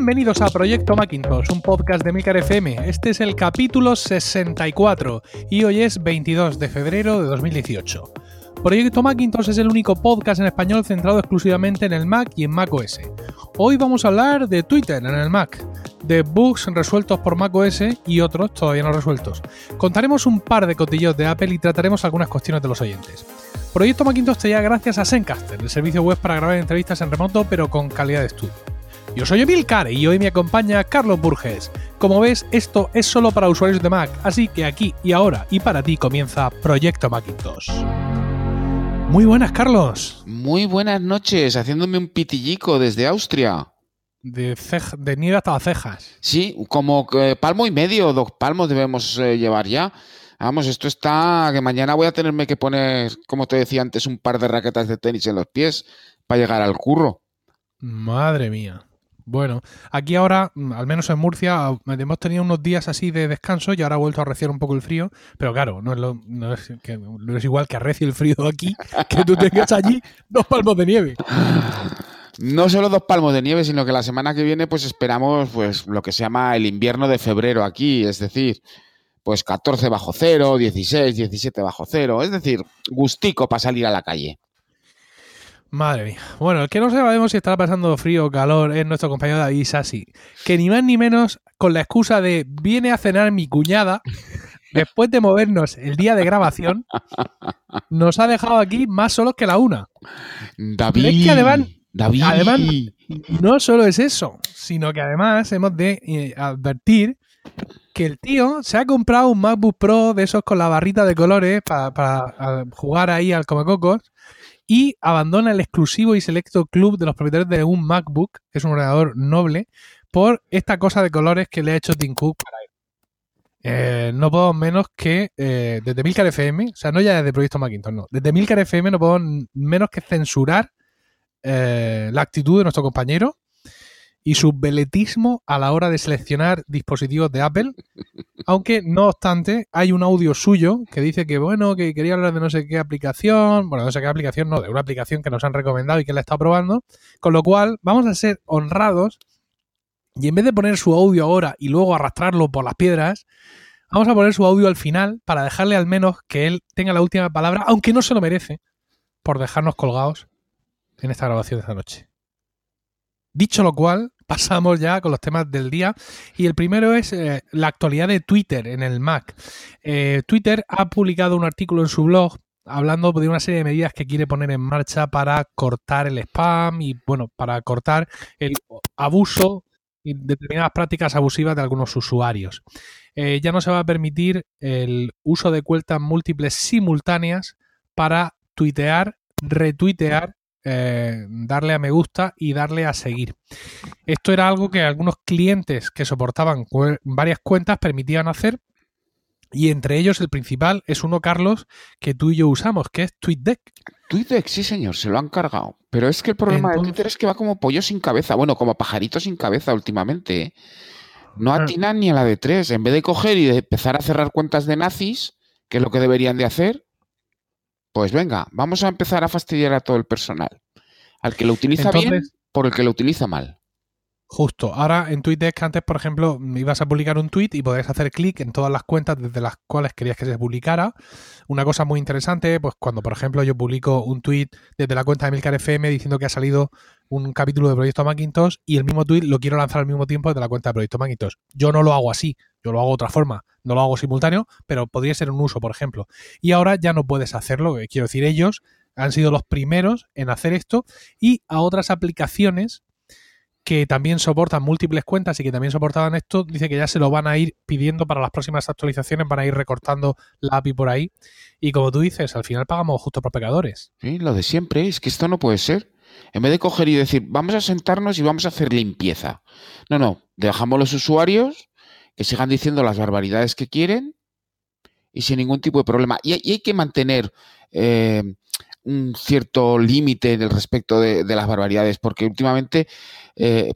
Bienvenidos a Proyecto Macintosh, un podcast de Milcar FM. Este es el capítulo 64 y hoy es 22 de febrero de 2018. Proyecto Macintosh es el único podcast en español centrado exclusivamente en el Mac y en Mac OS. Hoy vamos a hablar de Twitter en el Mac, de bugs resueltos por Mac OS y otros todavía no resueltos. Contaremos un par de cotillos de Apple y trataremos algunas cuestiones de los oyentes. Proyecto Macintosh te llega gracias a Zencaster, el servicio web para grabar entrevistas en remoto pero con calidad de estudio. Yo soy Emilcar y hoy me acompaña Carlos Burges. Como ves, esto es solo para usuarios de Mac, así que aquí y ahora y para ti comienza Proyecto Macintosh. Muy buenas, Carlos. Muy buenas noches, haciéndome un pitillico desde Austria. De, de nieve hasta las cejas. Sí, como palmo y medio, dos palmos debemos eh, llevar ya. Vamos, esto está que mañana voy a tenerme que poner, como te decía antes, un par de raquetas de tenis en los pies para llegar al curro. Madre mía. Bueno, aquí ahora, mm, al menos en Murcia, hemos tenido unos días así de descanso y ahora ha vuelto a arreciar un poco el frío, pero claro, no es, lo, no es, que, no es igual que arrecie el frío aquí, que tú tengas allí dos palmos de nieve. No solo dos palmos de nieve, sino que la semana que viene pues esperamos pues lo que se llama el invierno de febrero aquí, es decir, pues 14 bajo cero, 16, 17 bajo cero, es decir, gustico para salir a la calle. Madre mía. Bueno, el que no sabemos si estará pasando frío o calor es nuestro compañero David Sassi, que ni más ni menos con la excusa de viene a cenar mi cuñada, después de movernos el día de grabación, nos ha dejado aquí más solos que la una. David. Es que además, David. además, no solo es eso, sino que además hemos de eh, advertir que el tío se ha comprado un MacBook Pro de esos con la barrita de colores para, para jugar ahí al Comecocos y abandona el exclusivo y selecto club de los propietarios de un MacBook, que es un ordenador noble, por esta cosa de colores que le ha hecho Tim Cook para él. Eh, no puedo menos que eh, desde Milcar FM, o sea, no ya desde Proyecto Macintosh, no, desde Milcar FM no puedo menos que censurar eh, la actitud de nuestro compañero y su veletismo a la hora de seleccionar dispositivos de Apple. Aunque, no obstante, hay un audio suyo que dice que, bueno, que quería hablar de no sé qué aplicación, bueno, no sé qué aplicación, no, de una aplicación que nos han recomendado y que él está probando. Con lo cual, vamos a ser honrados y en vez de poner su audio ahora y luego arrastrarlo por las piedras, vamos a poner su audio al final para dejarle al menos que él tenga la última palabra, aunque no se lo merece, por dejarnos colgados en esta grabación de esta noche. Dicho lo cual, pasamos ya con los temas del día y el primero es eh, la actualidad de Twitter en el Mac. Eh, Twitter ha publicado un artículo en su blog hablando de una serie de medidas que quiere poner en marcha para cortar el spam y bueno, para cortar el abuso y determinadas prácticas abusivas de algunos usuarios. Eh, ya no se va a permitir el uso de cuentas múltiples simultáneas para tuitear, retuitear eh, darle a me gusta y darle a seguir. Esto era algo que algunos clientes que soportaban varias cuentas permitían hacer y entre ellos el principal es uno, Carlos, que tú y yo usamos, que es TweetDeck. TweetDeck, sí señor, se lo han cargado. Pero es que el problema de Twitter es que va como pollo sin cabeza, bueno, como pajarito sin cabeza últimamente. ¿eh? No atinan ni a la de tres. En vez de coger y de empezar a cerrar cuentas de nazis, que es lo que deberían de hacer, pues venga, vamos a empezar a fastidiar a todo el personal. Al que lo utiliza bien, por el que lo utiliza mal. Justo. Ahora en TweetDeck antes, por ejemplo, ibas a publicar un tweet y podías hacer clic en todas las cuentas desde las cuales querías que se publicara. Una cosa muy interesante, pues cuando, por ejemplo, yo publico un tweet desde la cuenta de Milcar FM diciendo que ha salido un capítulo de Proyecto Macintosh y el mismo tweet lo quiero lanzar al mismo tiempo desde la cuenta de Proyecto Macintosh. Yo no lo hago así, yo lo hago de otra forma. No lo hago simultáneo, pero podría ser un uso, por ejemplo. Y ahora ya no puedes hacerlo. Eh, quiero decir, ellos han sido los primeros en hacer esto y a otras aplicaciones que también soportan múltiples cuentas y que también soportaban esto, dice que ya se lo van a ir pidiendo para las próximas actualizaciones, van a ir recortando la API por ahí. Y como tú dices, al final pagamos justo por pecadores. Sí, lo de siempre, es que esto no puede ser. En vez de coger y decir, vamos a sentarnos y vamos a hacer limpieza. No, no, dejamos los usuarios que sigan diciendo las barbaridades que quieren y sin ningún tipo de problema. Y, hay que mantener eh, un cierto límite en el respecto de, las barbaridades, porque últimamente eh,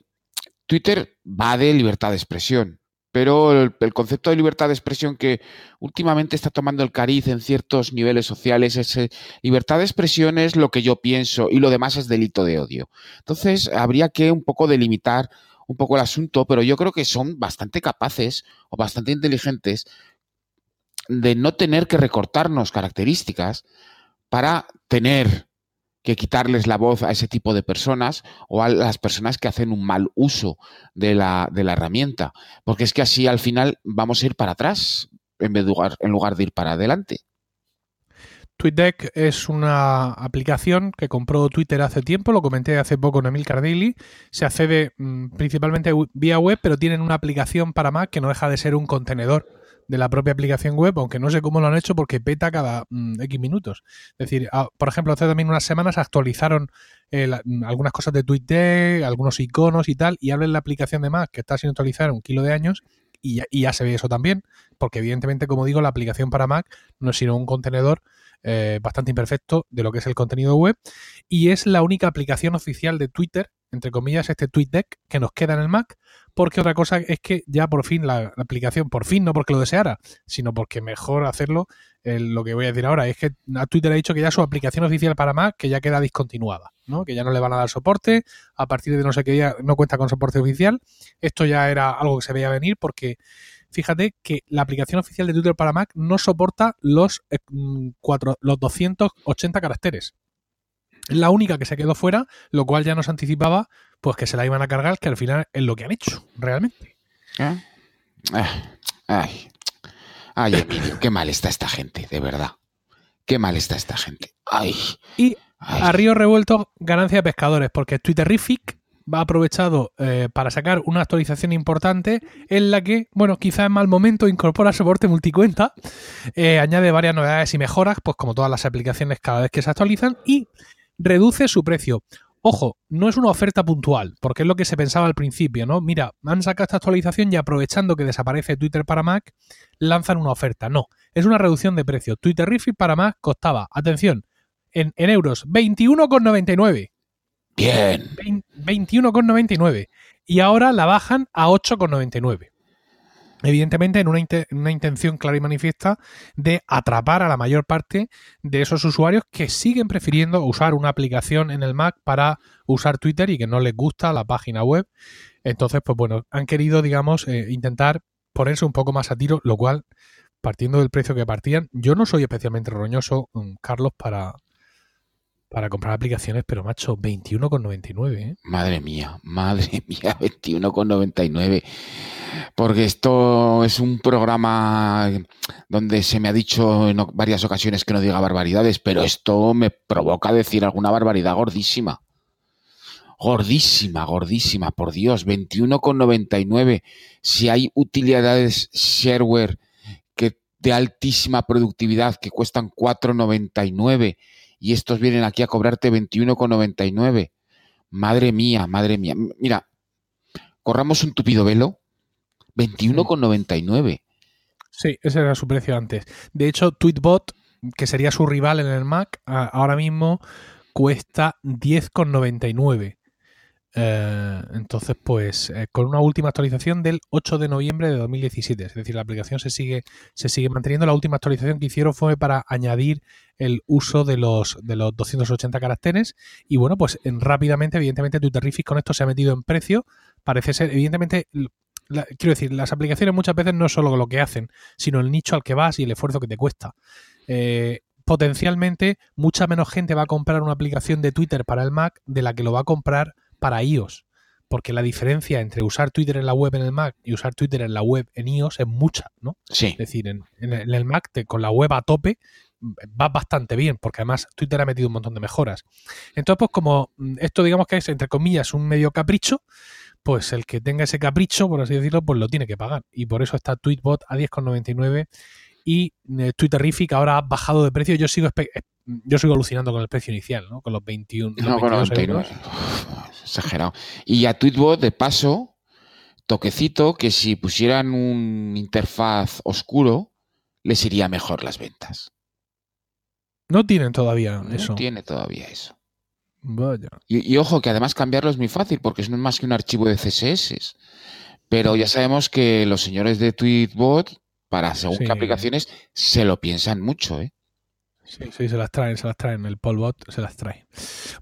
Twitter va de libertad de expresión, pero el, concepto de libertad de expresión que últimamente está tomando el cariz en ciertos niveles sociales es eh, libertad de expresión es lo que yo pienso y lo demás es delito de odio. Entonces habría que un poco delimitar un poco el asunto, pero yo creo que son bastante capaces o bastante inteligentes de no tener que recortarnos características para tener que quitarles la voz a ese tipo de personas o a las personas que hacen un mal uso de la, de la herramienta. Porque es que así al final vamos a ir para atrás en, vez de lugar, en lugar de ir para adelante. TweetDeck es una aplicación que compró Twitter hace tiempo, lo comenté hace poco en Emil Cardelli. Se accede mmm, principalmente vía web, pero tienen una aplicación para Mac que no deja de ser un contenedor de la propia aplicación web, aunque no sé cómo lo han hecho porque peta cada mmm, X minutos. Es decir, a, por ejemplo, hace también unas semanas actualizaron eh, la, algunas cosas de TweetDeck, algunos iconos y tal, y hablan la aplicación de Mac que está sin actualizar un kilo de años y ya, y ya, se ve eso también, porque evidentemente, como digo, la aplicación para Mac no es sino un contenedor eh, bastante imperfecto de lo que es el contenido web y es la única aplicación oficial de Twitter, entre comillas, este TweetDeck que nos queda en el Mac, porque otra cosa es que ya por fin la, aplicación, por fin, no porque lo deseara, sino porque mejor hacerlo, eh, lo que voy a decir ahora es que a Twitter ha dicho que ya su aplicación oficial para Mac que ya queda discontinuada, ¿no? que ya no le van a dar soporte, a partir de no sé qué día no cuenta con soporte oficial. Esto ya era algo que se veía venir porque fíjate que la aplicación oficial de Twitter para Mac no soporta los, eh, cuatro, los 280 caracteres. Es la única que se quedó fuera, lo cual ya nos anticipaba pues que se la iban a cargar, que al final es lo que han hecho, realmente. ¿Eh? Ay, ay, Emilio, qué mal está esta gente, de verdad. Qué mal está esta gente. Ay. Y ay. a río revuelto, ganancia de pescadores, porque Twitterific va aprovechado eh, para sacar una actualización importante en la que, bueno, quizá en mal momento incorpora soporte multicuenta, eh, añade varias novedades y mejoras, pues como todas las aplicaciones cada vez que se actualizan, y reduce su precio. Ojo, no es una oferta puntual, porque es lo que se pensaba al principio, ¿no? Mira, han sacado esta actualización y aprovechando que desaparece Twitter para Mac, lanzan una oferta. No, es una reducción de precio. Twitter Refill para Mac costaba, atención, en, en euros, 21,99. Bien. 21,99. Y ahora la bajan a 8,99. Evidentemente, en una, una, intención clara y manifiesta de atrapar a la mayor parte de esos usuarios que siguen prefiriendo usar una aplicación en el Mac para usar Twitter y que no les gusta la página web. Entonces, pues bueno, han querido, digamos, eh, intentar ponerse un poco más a tiro, lo cual, partiendo del precio que partían, yo no soy especialmente roñoso, Carlos, para, para comprar aplicaciones, pero macho, 21,99. ¿eh? Madre mía, madre mía, 21,99. Porque esto es un programa donde se me ha dicho en varias ocasiones que no diga barbaridades, pero esto me provoca decir alguna barbaridad gordísima. Gordísima, gordísima, por Dios, 21,99. Si hay utilidades shareware que de altísima productividad que cuestan 4,99 y estos vienen aquí a cobrarte 21,99. Madre mía, madre mía. Mira, corramos un tupido velo. 21,99. Sí, ese era su precio antes. De hecho, Tweetbot, que sería su rival en el Mac, ahora mismo cuesta 10,99. Eh, entonces, pues eh, con una última actualización del 8 de noviembre de 2017. Es decir, la aplicación se sigue, se sigue manteniendo. La última actualización que hicieron fue para añadir el uso de los, de los 280 caracteres. Y bueno, pues en, rápidamente, evidentemente, Twitterific con esto se ha metido en precio. Parece ser, evidentemente, quiero decir, las aplicaciones muchas veces no es solo lo que hacen, sino el nicho al que vas y el esfuerzo que te cuesta. Eh, potencialmente, mucha menos gente va a comprar una aplicación de Twitter para el Mac de la que lo va a comprar para iOS. Porque la diferencia entre usar Twitter en la web en el Mac y usar Twitter en la web en iOS es mucha, ¿no? Sí. Es decir, en, en el Mac te, con la web a tope va bastante bien, porque además Twitter ha metido un montón de mejoras. Entonces, pues como esto digamos que es, entre comillas, un medio capricho, pues el que tenga ese capricho, por así decirlo, pues lo tiene que pagar. Y por eso está Tweetbot a 10,99 y eh, Twitterific ahora ha bajado de precio. Yo sigo yo sigo alucinando con el precio inicial, ¿no? Con los 21. No, con los 29. Exagerado. Y a Tweetbot, de paso, toquecito que si pusieran un interfaz oscuro, les iría mejor las ventas. No tienen todavía no eso. No tiene todavía eso. Vaya. Y, y, ojo, que además cambiarlo es muy fácil porque no es más que un archivo de CSS. Pero ya sabemos que los señores de Tweetbot, para según sí. qué aplicaciones, se lo piensan mucho, ¿eh? Sí, sí, se las traen, se las traen. El Polbot se las trae.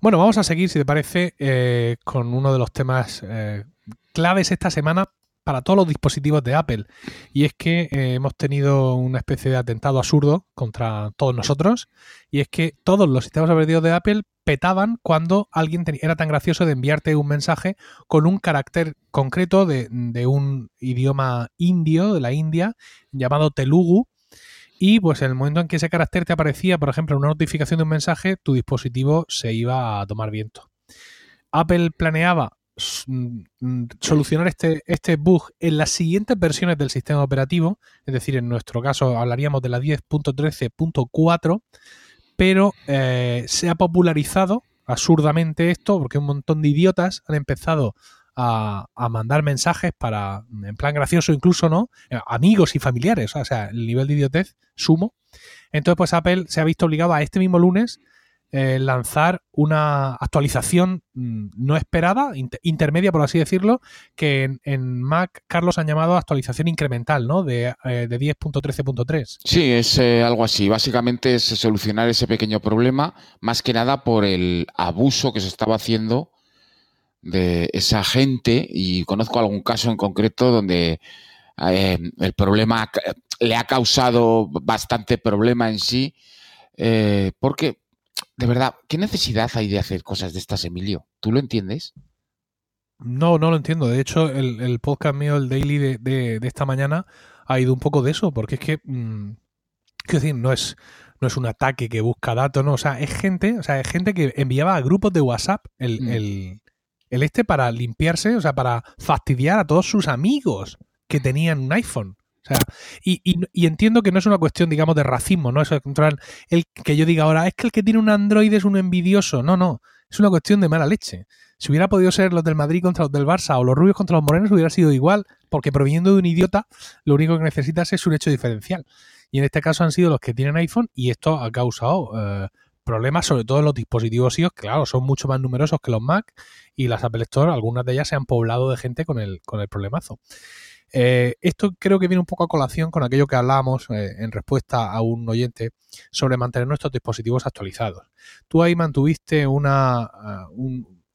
Bueno, vamos a seguir, si te parece, eh, con uno de los temas eh, claves esta semana para todos los dispositivos de Apple. Y es que eh, hemos tenido una especie de atentado absurdo contra todos nosotros. Y es que todos los sistemas operativos de Apple petaban cuando alguien era tan gracioso de enviarte un mensaje con un carácter concreto de, de un idioma indio, de la India, llamado Telugu. Y pues en el momento en que ese carácter te aparecía, por ejemplo, una notificación de un mensaje, tu dispositivo se iba a tomar viento. Apple planeaba mm, solucionar este, este bug en las siguientes versiones del sistema operativo, es decir, en nuestro caso hablaríamos de la 10.13.4, pero eh, se ha popularizado absurdamente esto porque un montón de idiotas han empezado a, mandar mensajes para, en plan gracioso incluso, ¿no? Eh, amigos y familiares, o sea, el nivel de idiotez sumo. Entonces, pues Apple se ha visto obligado a este mismo lunes eh, lanzar una actualización mm, no esperada, intermedia por así decirlo, que en, Mac, Carlos, han llamado actualización incremental, ¿no? De, eh, de 10.13.3. Sí, es algo así. Básicamente es solucionar ese pequeño problema, más que nada por el abuso que se estaba haciendo de esa gente, y conozco algún caso en concreto donde el problema le ha causado bastante problema en sí, porque de verdad, ¿qué necesidad hay de hacer cosas de estas, Emilio? ¿Tú lo entiendes? No, no lo entiendo. De hecho, el, podcast mío, el daily de, esta mañana, ha ido un poco de eso, porque es que, mm, quiero decir, no es, no es un ataque que busca datos, no, o sea, es gente, o sea, es gente que enviaba a grupos de WhatsApp el, mm. el, el este para limpiarse, o sea, para fastidiar a todos sus amigos que tenían un iPhone. O sea, y, y, entiendo que no es una cuestión, digamos, de racismo, ¿no? Eso el que yo diga ahora, es que el que tiene un Android es un envidioso. No, no. Es una cuestión de mala leche. Si hubiera podido ser los del Madrid contra los del Barça o los rubios contra los morenos, hubiera sido igual, porque proviniendo de un idiota, lo único que necesitas es un hecho diferencial. Y en este caso han sido los que tienen iPhone y esto ha causado eh, problemas, sobre todo en los dispositivos iOS, claro, son mucho más numerosos que los Mac y las Apple Store, algunas de ellas se han poblado de gente con el, con el problemazo. Eh, esto creo que viene un poco a colación con aquello que hablábamos eh, en respuesta a un oyente sobre mantener nuestros dispositivos actualizados. Tú ahí mantuviste una, ah,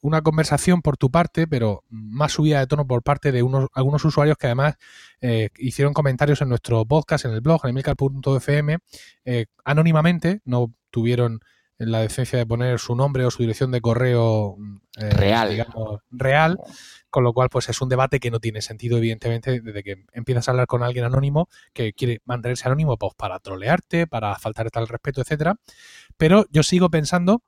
una conversación por tu parte, pero más subida de tono por parte de unos, algunos usuarios que además eh, hicieron comentarios en nuestro podcast, en el blog, en emilcar.fm, anónimamente, no tuvieron la decencia de poner su nombre o su dirección de correo real. Digamos, real con lo cual pues es un debate que no tiene sentido evidentemente desde que empiezas a hablar con alguien anónimo que quiere mantenerse anónimo pues para trolearte, para faltar tal respeto, etcétera, pero yo sigo pensando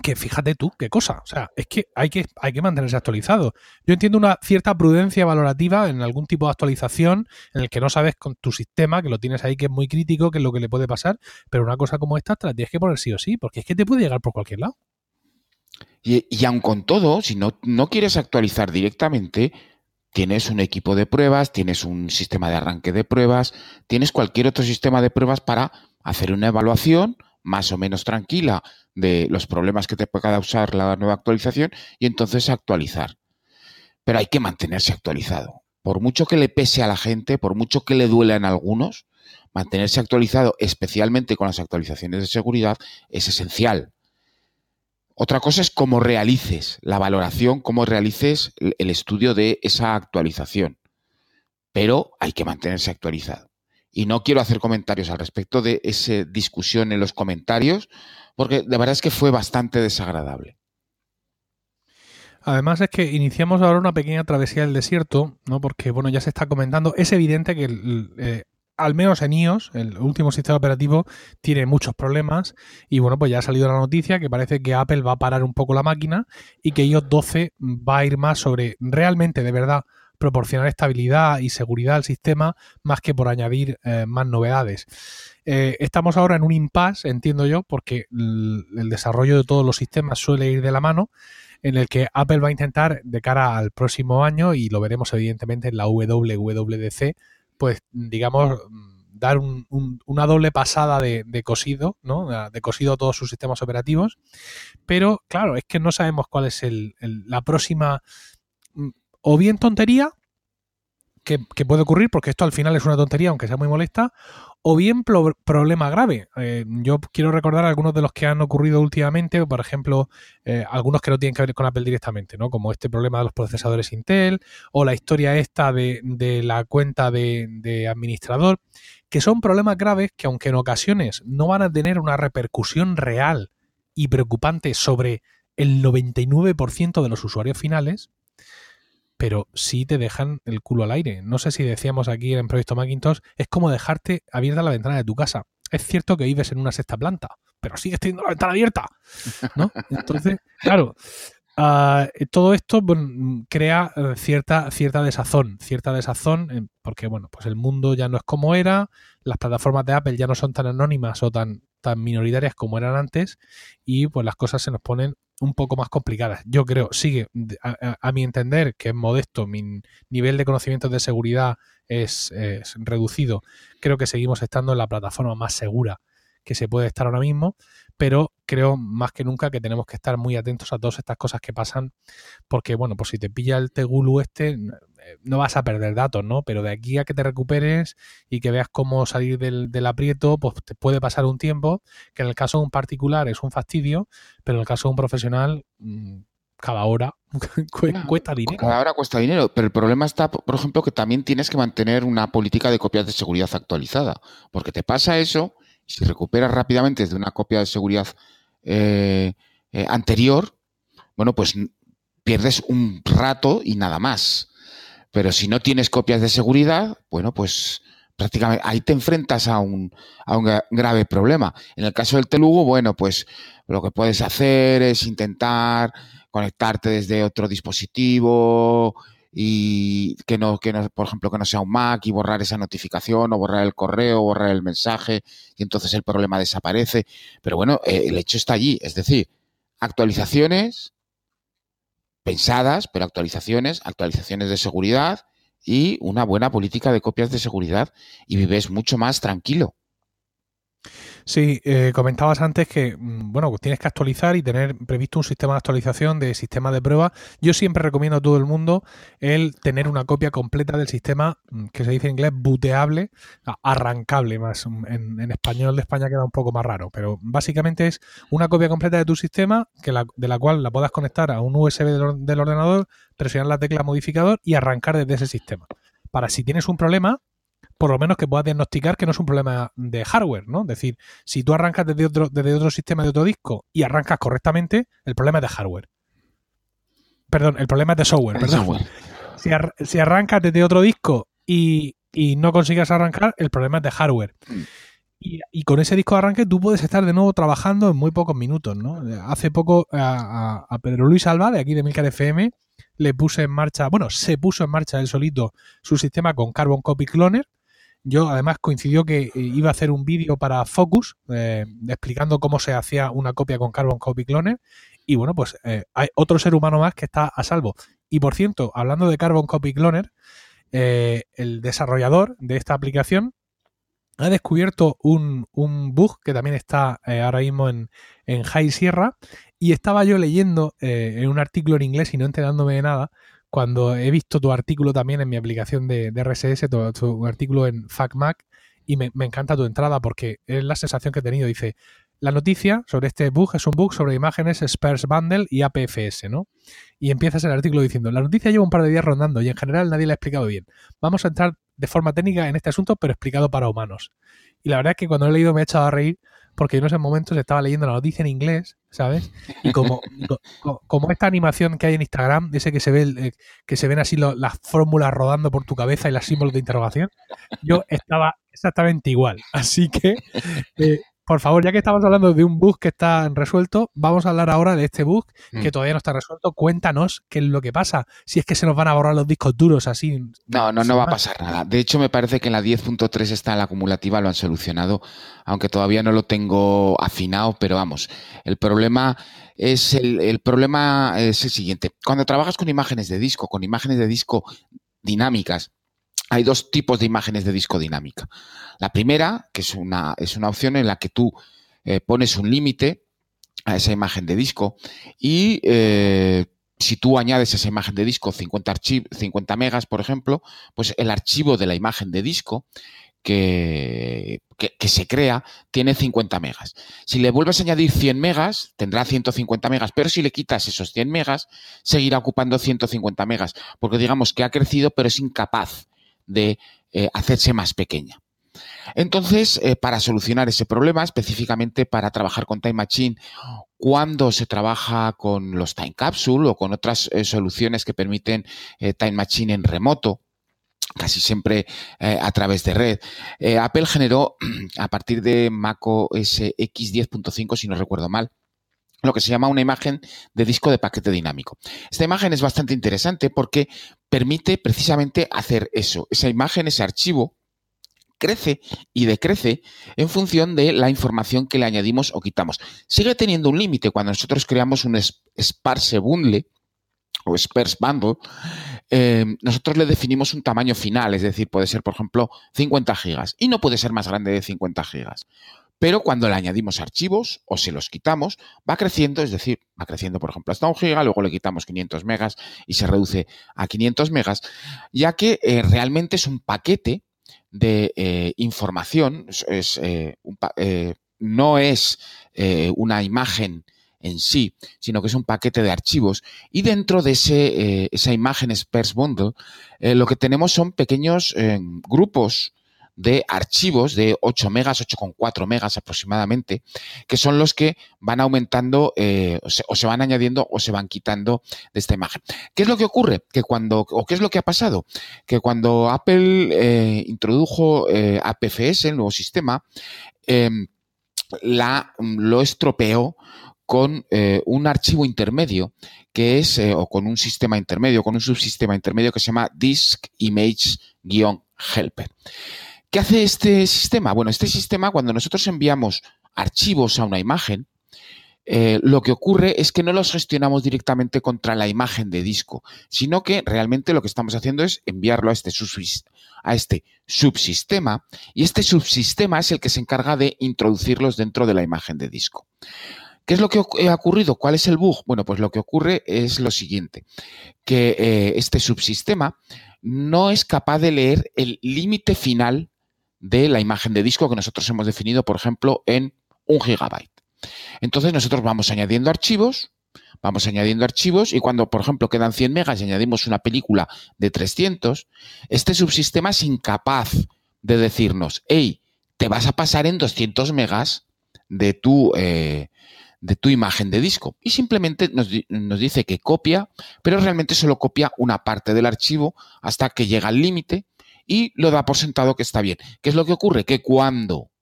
que fíjate tú qué cosa, o sea, es que hay que hay que mantenerse actualizado. Yo entiendo una cierta prudencia valorativa en algún tipo de actualización en el que no sabes con tu sistema, que lo tienes ahí que es muy crítico, que es lo que le puede pasar, pero una cosa como esta te la tienes que poner sí o sí, porque es que te puede llegar por cualquier lado. Y, y aun con todo, si no, no quieres actualizar directamente, tienes un equipo de pruebas, tienes un sistema de arranque de pruebas, tienes cualquier otro sistema de pruebas para hacer una evaluación más o menos tranquila de los problemas que te puede causar la nueva actualización y entonces actualizar. Pero hay que mantenerse actualizado. Por mucho que le pese a la gente, por mucho que le duela en algunos, mantenerse actualizado, especialmente con las actualizaciones de seguridad, es esencial. Otra cosa es cómo realices la valoración, cómo realices el estudio de esa actualización. Pero hay que mantenerse actualizado. Y no quiero hacer comentarios al respecto de esa discusión en los comentarios, porque de verdad es que fue bastante desagradable. Además es que iniciamos ahora una pequeña travesía del desierto, ¿no? Porque bueno, ya se está comentando. Es evidente que eh, al menos en iOS, el último sistema operativo, tiene muchos problemas. Y bueno, pues ya ha salido la noticia que parece que Apple va a parar un poco la máquina y que iOS 12 va a ir más sobre realmente, de verdad, proporcionar estabilidad y seguridad al sistema más que por añadir eh, más novedades. Eh, estamos ahora en un impasse, entiendo yo, porque el, el desarrollo de todos los sistemas suele ir de la mano en el que Apple va a intentar de cara al próximo año, y lo veremos evidentemente en la WWDC, pues digamos, dar una doble pasada de, cosido, ¿no? De cosido a todos sus sistemas operativos. Pero, claro, es que no sabemos cuál es la próxima, o bien tontería, que, puede ocurrir, porque esto al final es una tontería, aunque sea muy molesta, o bien problema grave. Eh, yo quiero recordar algunos de los que han ocurrido últimamente, por ejemplo, eh, algunos que no tienen que ver con Apple directamente, ¿no? Como este problema de los procesadores Intel o la historia esta de, la cuenta de, de, administrador, que son problemas graves que aunque en ocasiones no van a tener una repercusión real y preocupante sobre el 99% de los usuarios finales, pero sí te dejan el culo al aire. No sé si decíamos aquí en Proyecto Macintosh, es como dejarte abierta la ventana de tu casa. Es cierto que vives en una sexta planta, pero sigues teniendo la ventana abierta, ¿no? Entonces, claro, ah, todo esto crea eh, cierta, cierta desazón, cierta desazón, porque bueno, pues el mundo ya no es como era, las plataformas de Apple ya no son tan anónimas o tan, tan minoritarias como eran antes, y pues las cosas se nos ponen un poco más complicadas. Yo creo, sigue, a, mi entender, que es modesto, mi nivel de conocimientos de seguridad es, reducido. Creo que seguimos estando en la plataforma más segura que se puede estar ahora mismo, pero creo más que nunca que tenemos que estar muy atentos a todas estas cosas que pasan, porque bueno, pues si te pilla el Tegulu este, no vas a perder datos, ¿no? Pero de aquí a que te recuperes y que veas cómo salir del, aprieto, pues te puede pasar un tiempo, que en el caso de un particular es un fastidio, pero en el caso de un profesional, mm, cada hora cuesta dinero. Cada hora cuesta dinero, pero el problema está, por ejemplo, que también tienes que mantener una política de copias de seguridad actualizada, porque te pasa eso, si recuperas rápidamente desde una copia de seguridad eh, eh, anterior, bueno, pues pierdes un rato y nada más. Pero si no tienes copias de seguridad, bueno, pues prácticamente ahí te enfrentas a un, a un grave problema. En el caso del Telugu, bueno, pues lo que puedes hacer es intentar conectarte desde otro dispositivo y que no, que no, por ejemplo, que no sea un Mac y borrar esa notificación o borrar el correo, borrar el mensaje y entonces el problema desaparece. Pero bueno, eh, el hecho está allí. Es decir, actualizaciones pensadas, pero actualizaciones, actualizaciones de seguridad y una buena política de copias de seguridad y vives mucho más tranquilo. Sí, eh, comentabas antes que, mm, bueno, pues tienes que actualizar y tener previsto un sistema de actualización de sistema de prueba. Yo siempre recomiendo a todo el mundo el tener una copia completa del sistema mm, que se dice en inglés booteable, arrancable más. Mm, en, español de España queda un poco más raro, pero básicamente es una copia completa de tu sistema que la, de la cual la puedas conectar a un USB del, del ordenador, presionar la tecla modificador y arrancar desde ese sistema. Para si tienes un problema, por lo menos que puedas diagnosticar que no es un problema de hardware, ¿no? Es decir, si tú arrancas desde otro, desde otro sistema de otro disco y arrancas correctamente, el problema es de hardware. Perdón, el problema es de software, perdón. Si, arrancas desde otro disco y, no consigues arrancar, el problema es de hardware. Mm. Y, con ese disco de arranque tú puedes estar de nuevo trabajando en muy pocos minutos, ¿no? Hace poco a, a Pedro Luis Alba, de aquí de Milcar FM, le puse en marcha, bueno, se puso en marcha él solito su sistema con Carbon Copy Cloner, yo además coincidió que eh, iba a hacer un vídeo para Focus eh, explicando cómo se hacía una copia con Carbon Copy Cloner y bueno, pues eh, hay otro ser humano más que está a salvo. Y por cierto, hablando de Carbon Copy Cloner, el desarrollador de esta aplicación ha descubierto un, un bug que también está ahora mismo en, en, High Sierra y estaba yo leyendo en un artículo en inglés y no enterándome de nada cuando he visto tu artículo también en mi aplicación de, RSS, tu, artículo en FacMac, y me, encanta tu entrada porque es la sensación que he tenido. Dice, la noticia sobre este bug es un bug sobre imágenes Sparse Bundle y APFS, ¿no? Y empiezas el artículo diciendo, la noticia lleva un par de días rondando y en general nadie la ha explicado bien. Vamos a entrar de forma técnica en este asunto, pero explicado para humanos. Y la verdad es que cuando he leído me he echado a reír porque en ese momentos estaba leyendo la noticia en inglés, ¿sabes? Y como, como esta animación que hay en Instagram, ese que se ve eh, que se ven así las fórmulas rodando por tu cabeza y las símbolos de interrogación, yo estaba exactamente igual. Así que eh, por favor, ya que estamos hablando de un bug que está resuelto, vamos a hablar ahora de este bug que mm. todavía no está resuelto. Cuéntanos qué es lo que pasa. Si es que se nos van a borrar los discos duros así. No, no, no va a pasar nada. De hecho, me parece que en la 10.3 está la acumulativa, lo han solucionado, aunque todavía no lo tengo afinado, pero vamos, el problema es el, el problema es el siguiente. Cuando trabajas con imágenes de disco, con imágenes de disco dinámicas, hay dos tipos de imágenes de disco dinámica. La primera, que es una, es una opción en la que tú eh, pones un límite a esa imagen de disco y eh, si tú añades a esa imagen de disco 50, 50 megas, por ejemplo, pues el archivo de la imagen de disco que, que, se crea tiene 50 megas. Si le vuelves a añadir 100 megas, tendrá 150 megas, pero si le quitas esos 100 megas, seguirá ocupando 150 megas, porque digamos que ha crecido, pero es incapaz de eh, hacerse más pequeña. Entonces, eh, para solucionar ese problema, específicamente para trabajar con Time Machine, cuando se trabaja con los Time Capsule o con otras eh, soluciones que permiten Time Machine en remoto, casi siempre a través de red. Apple generó a partir de macOS X 10.5, si no recuerdo mal, lo que se llama una imagen de disco de paquete dinámico. Esta imagen es bastante interesante porque permite precisamente hacer eso. Esa imagen, ese archivo, crece y decrece en función de la información que le añadimos o quitamos. Sigue teniendo un límite cuando nosotros creamos un sparse bundle o sparse bundle, eh, nosotros le definimos un tamaño final, es decir, puede ser, por ejemplo, 50 gigas y no puede ser más grande de 50 gigas. Pero cuando le añadimos archivos o se los quitamos, va creciendo, es decir, va creciendo, por ejemplo, hasta un giga, luego le quitamos 500 megas y se reduce a 500 megas, ya que eh, realmente es un paquete de eh, información, eh, no es una imagen en sí, sino que es un paquete de archivos. Y dentro de ese, esa imagen Sparse Bundle, lo que tenemos son pequeños grupos de archivos de 8 megas, 8,4 megas aproximadamente, que son los que van aumentando eh, o, se, van añadiendo o se van quitando de esta imagen. ¿Qué es lo que ocurre? Que cuando, o qué es lo que ha pasado? Que cuando Apple eh, introdujo eh, APFS, el nuevo sistema, em, la, lo estropeó con un archivo intermedio que es, o con un sistema intermedio, con un subsistema intermedio que se llama Disk Image-Helper. ¿Qué hace este sistema? Bueno, este sistema, cuando nosotros enviamos archivos a una imagen, eh, lo que ocurre es que no los gestionamos directamente contra la imagen de disco, sino que realmente lo que estamos haciendo es enviarlo a este, este subsistema y este subsistema es el que se encarga de introducirlos dentro de la imagen de disco. ¿Qué es lo que ha ocurrido? ¿Cuál es el bug? Bueno, pues lo que ocurre es lo siguiente, que eh, este subsistema no es capaz de leer el límite final de la imagen de disco que nosotros hemos definido, por ejemplo, en un gigabyte. Entonces nosotros vamos añadiendo archivos, vamos añadiendo archivos y cuando, por ejemplo, quedan 100 megas y añadimos una película de 300, este subsistema es incapaz de decirnos, hey, te vas a pasar en 200 megas de tu, eh, de tu imagen de disco. Y simplemente nos, nos, dice que copia, pero realmente solo copia una parte del archivo hasta que llega al límite y lo da por sentado que está bien. ¿Qué es lo que ocurre? Que cuando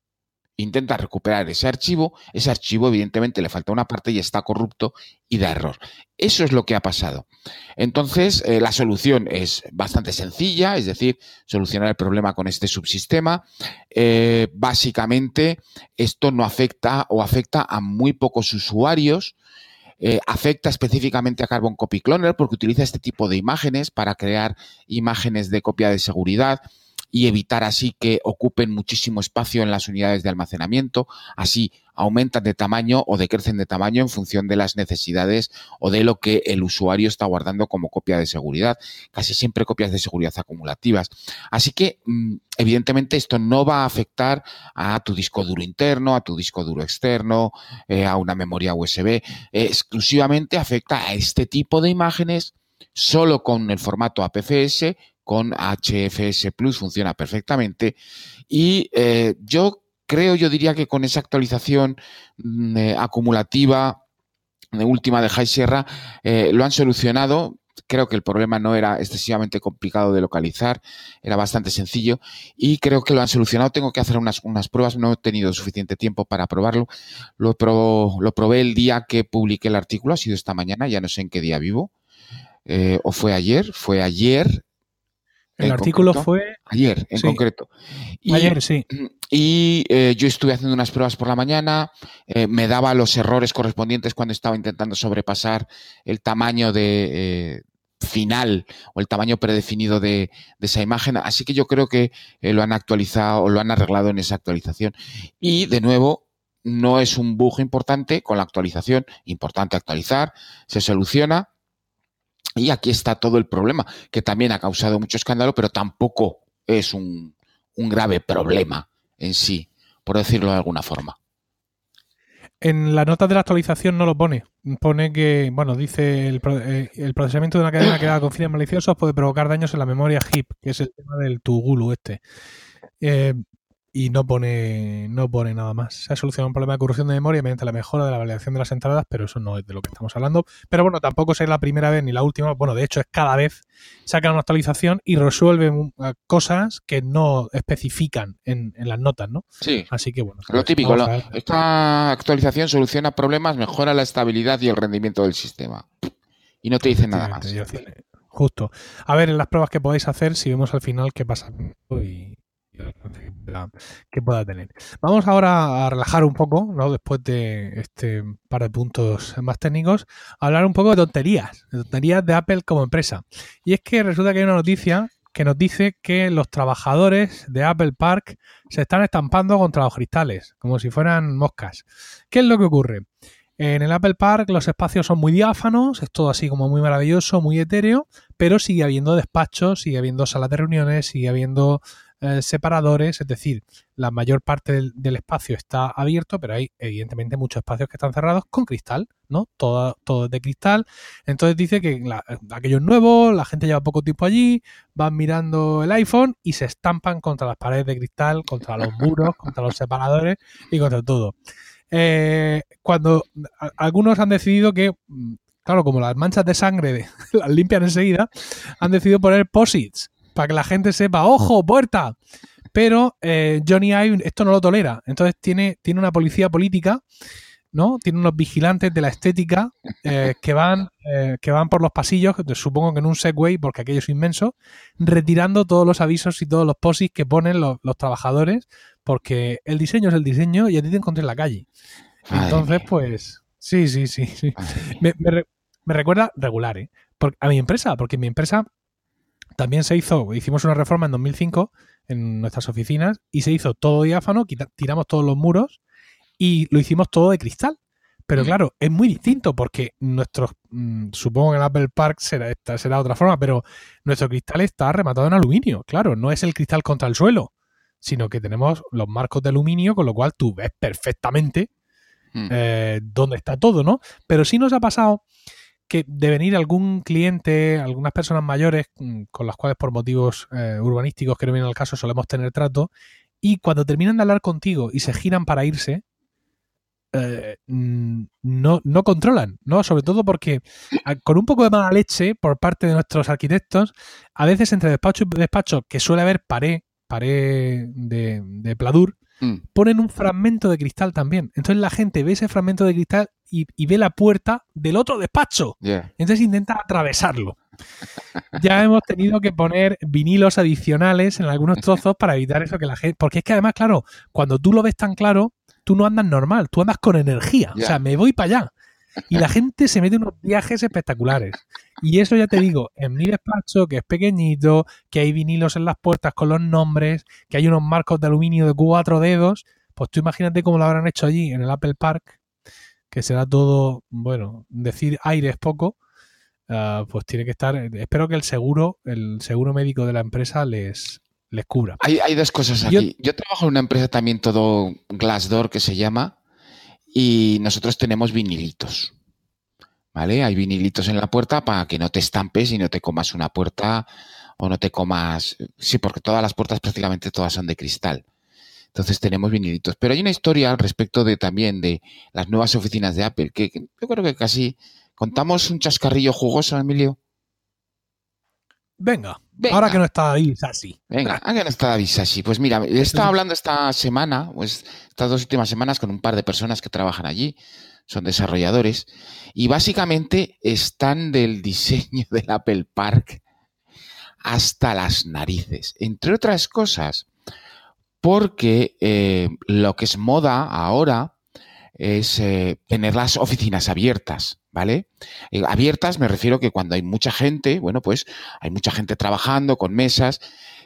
intenta recuperar ese archivo, ese archivo evidentemente le falta una parte y está corrupto y da error. Eso es lo que ha pasado. Entonces, eh, la solución es bastante sencilla, es decir, solucionar el problema con este subsistema. Eh, básicamente, esto no afecta o afecta a muy pocos usuarios. Eh, afecta específicamente a Carbon Copy Cloner porque utiliza este tipo de imágenes para crear imágenes de copia de seguridad y evitar así que ocupen muchísimo espacio en las unidades de almacenamiento. Así aumentan de tamaño o decrecen de tamaño en función de las necesidades o de lo que el usuario está guardando como copia de seguridad. Casi siempre copias de seguridad acumulativas. Así que, mm, evidentemente, esto no va a afectar a tu disco duro interno, a tu disco duro externo, eh, a una memoria USB. exclusivamente afecta a este tipo de imágenes solo con el formato APFS con HFS Plus funciona perfectamente. Y eh, yo creo, yo diría que con esa actualización mm, eh, acumulativa de última de High Sierra eh, lo han solucionado. Creo que el problema no era excesivamente complicado de localizar, era bastante sencillo y creo que lo han solucionado. Tengo que hacer unas, pruebas, no he tenido suficiente tiempo para probarlo. Lo, lo probé el día que publiqué el artículo, ha sido esta mañana, ya no sé en qué día vivo. o fue ayer, fue ayer el artículo fue... Ayer, en concreto. Y, ayer, sí. Y eh, yo estuve haciendo unas pruebas por la mañana, eh, me daba los errores correspondientes cuando estaba intentando sobrepasar el tamaño de, eh, final o el tamaño predefinido de, de, esa imagen. Así que yo creo que lo han actualizado o lo han arreglado en esa actualización. Y de nuevo, no es un bug importante con la actualización, importante actualizar, se soluciona y aquí está todo el problema, que también ha causado mucho escándalo, pero tampoco es un, un grave problema en sí, por decirlo de alguna forma. En la nota de la actualización no lo pone. Pone que, bueno, dice el, eh, el procesamiento de una cadena haga con fines maliciosos puede provocar daños en la memoria heap, que es el tema del Tugulu este. Eh, y no pone, no pone nada más. Se ha solucionado un problema de corrupción de memoria mediante la mejora de la validación de las entradas, pero eso no es de lo que estamos hablando. Pero bueno, tampoco es la primera vez ni la última. Bueno, de hecho es cada vez sacan una actualización y resuelven cosas que no especifican en, las notas, ¿no? Sí. Así que bueno. Lo pues típico, esta actualización soluciona problemas, mejora la estabilidad y el rendimiento del sistema. Y no te dice nada más. Justo. A ver, en las pruebas que podéis hacer, si vemos al final qué pasa. Y, que pueda tener. Vamos ahora a relajar un poco, ¿no? Después de este par de puntos más técnicos, a hablar un poco de tonterías, de tonterías de Apple como empresa. Y es que resulta que hay una noticia que nos dice que los trabajadores de Apple Park se están estampando contra los cristales, como si fueran moscas. ¿Qué es lo que ocurre? En el Apple Park los espacios son muy diáfanos, es todo así como muy maravilloso, muy etéreo, pero sigue habiendo despachos, sigue habiendo salas de reuniones, sigue habiendo eh, separadores, es decir, la mayor parte del, espacio está abierto, pero hay evidentemente muchos espacios que están cerrados con cristal, ¿no? Todo, todo de cristal. Entonces dice que aquello es nuevo, la gente lleva poco tiempo allí, van mirando el iPhone y se estampan contra las paredes de cristal, contra los muros, contra los separadores y contra todo. Eh, cuando algunos han decidido que mm, claro, como las manchas de sangre las limpian enseguida, han decidido poner posits para que la gente sepa, ojo, puerta. Pero eh, Johnny Ive esto no lo tolera. Entonces tiene, tiene una policía política, ¿no? Tiene unos vigilantes de la estética eh, que, van, eh, que van por los pasillos, supongo que en un Segway, porque aquello es inmenso, retirando todos los avisos y todos los posits que ponen los, trabajadores, porque el diseño es el diseño y a ti te encontré en la calle. Entonces, pues, sí, sí, sí. sí. Me, me, recuerda regular, ¿eh? a mi empresa, porque mi empresa también se hizo, hicimos una reforma en 2005 en nuestras oficinas y se hizo todo diáfano, tiramos todos los muros y lo hicimos todo de cristal. Pero mm. claro, es muy distinto porque nuestros, mm, supongo que en Apple Park será, esta, será otra forma, pero nuestro cristal está rematado en aluminio. Claro, no es el cristal contra el suelo, sino que tenemos los marcos de aluminio, con lo cual tú ves perfectamente mm. eh, dónde está todo, ¿no? Pero sí nos ha pasado que de venir algún cliente, algunas personas mayores mm, con las cuales por motivos eh, urbanísticos que no vienen al caso solemos tener trato, y cuando terminan de hablar contigo y se giran para irse, eh, mm, no, no controlan, ¿no? Sobre todo porque con un poco de mala leche por parte de nuestros arquitectos, a veces entre despacho y despacho, que suele haber paré, paré de, de pladur, Mm. ponen un fragmento de cristal también. Entonces la gente ve ese fragmento de cristal y, ve la puerta del otro despacho. Entonces intenta atravesarlo. ya hemos tenido que poner vinilos adicionales en algunos trozos para evitar eso que la gente. Porque es que además, claro, cuando tú lo ves tan claro, tú no andas normal, tú andas con energía. O sea, me voy para allá. Y la gente se mete unos viajes espectaculares. Y eso ya te digo, en mi despacho, que es pequeñito, que hay vinilos en las puertas con los nombres, que hay unos marcos de aluminio de cuatro dedos, pues tú imagínate cómo lo habrán hecho allí en el Apple Park, que será todo, bueno, decir aire es poco, ah, pues tiene que estar, espero que el seguro, el seguro médico de la empresa les, les cubra. Hay, hay dos cosas aquí. Yo, Yo trabajo en una empresa también todo Glassdoor que se llama, y nosotros tenemos vinilitos. ¿Vale? Hay vinilitos en la puerta para que no te estampes y no te comas una puerta o no te comas. Sí, porque todas las puertas prácticamente todas son de cristal. Entonces tenemos vinilitos. Pero hay una historia al respecto de también de las nuevas oficinas de Apple, que, yo creo que casi contamos un chascarrillo jugoso, Emilio. Venga, ahora que no está David Sassi. Venga, ahora que no está David Sassi. Pues mira, he estado hablando esta semana, pues estas dos últimas semanas, con un par de personas que trabajan allí, son desarrolladores, y básicamente están del diseño del Apple Park hasta las narices. Entre otras cosas, porque eh, lo que es moda ahora es eh, tener las oficinas abiertas. ¿vale? Eh, abiertas me refiero que cuando hay mucha gente, bueno, pues hay mucha gente trabajando con mesas.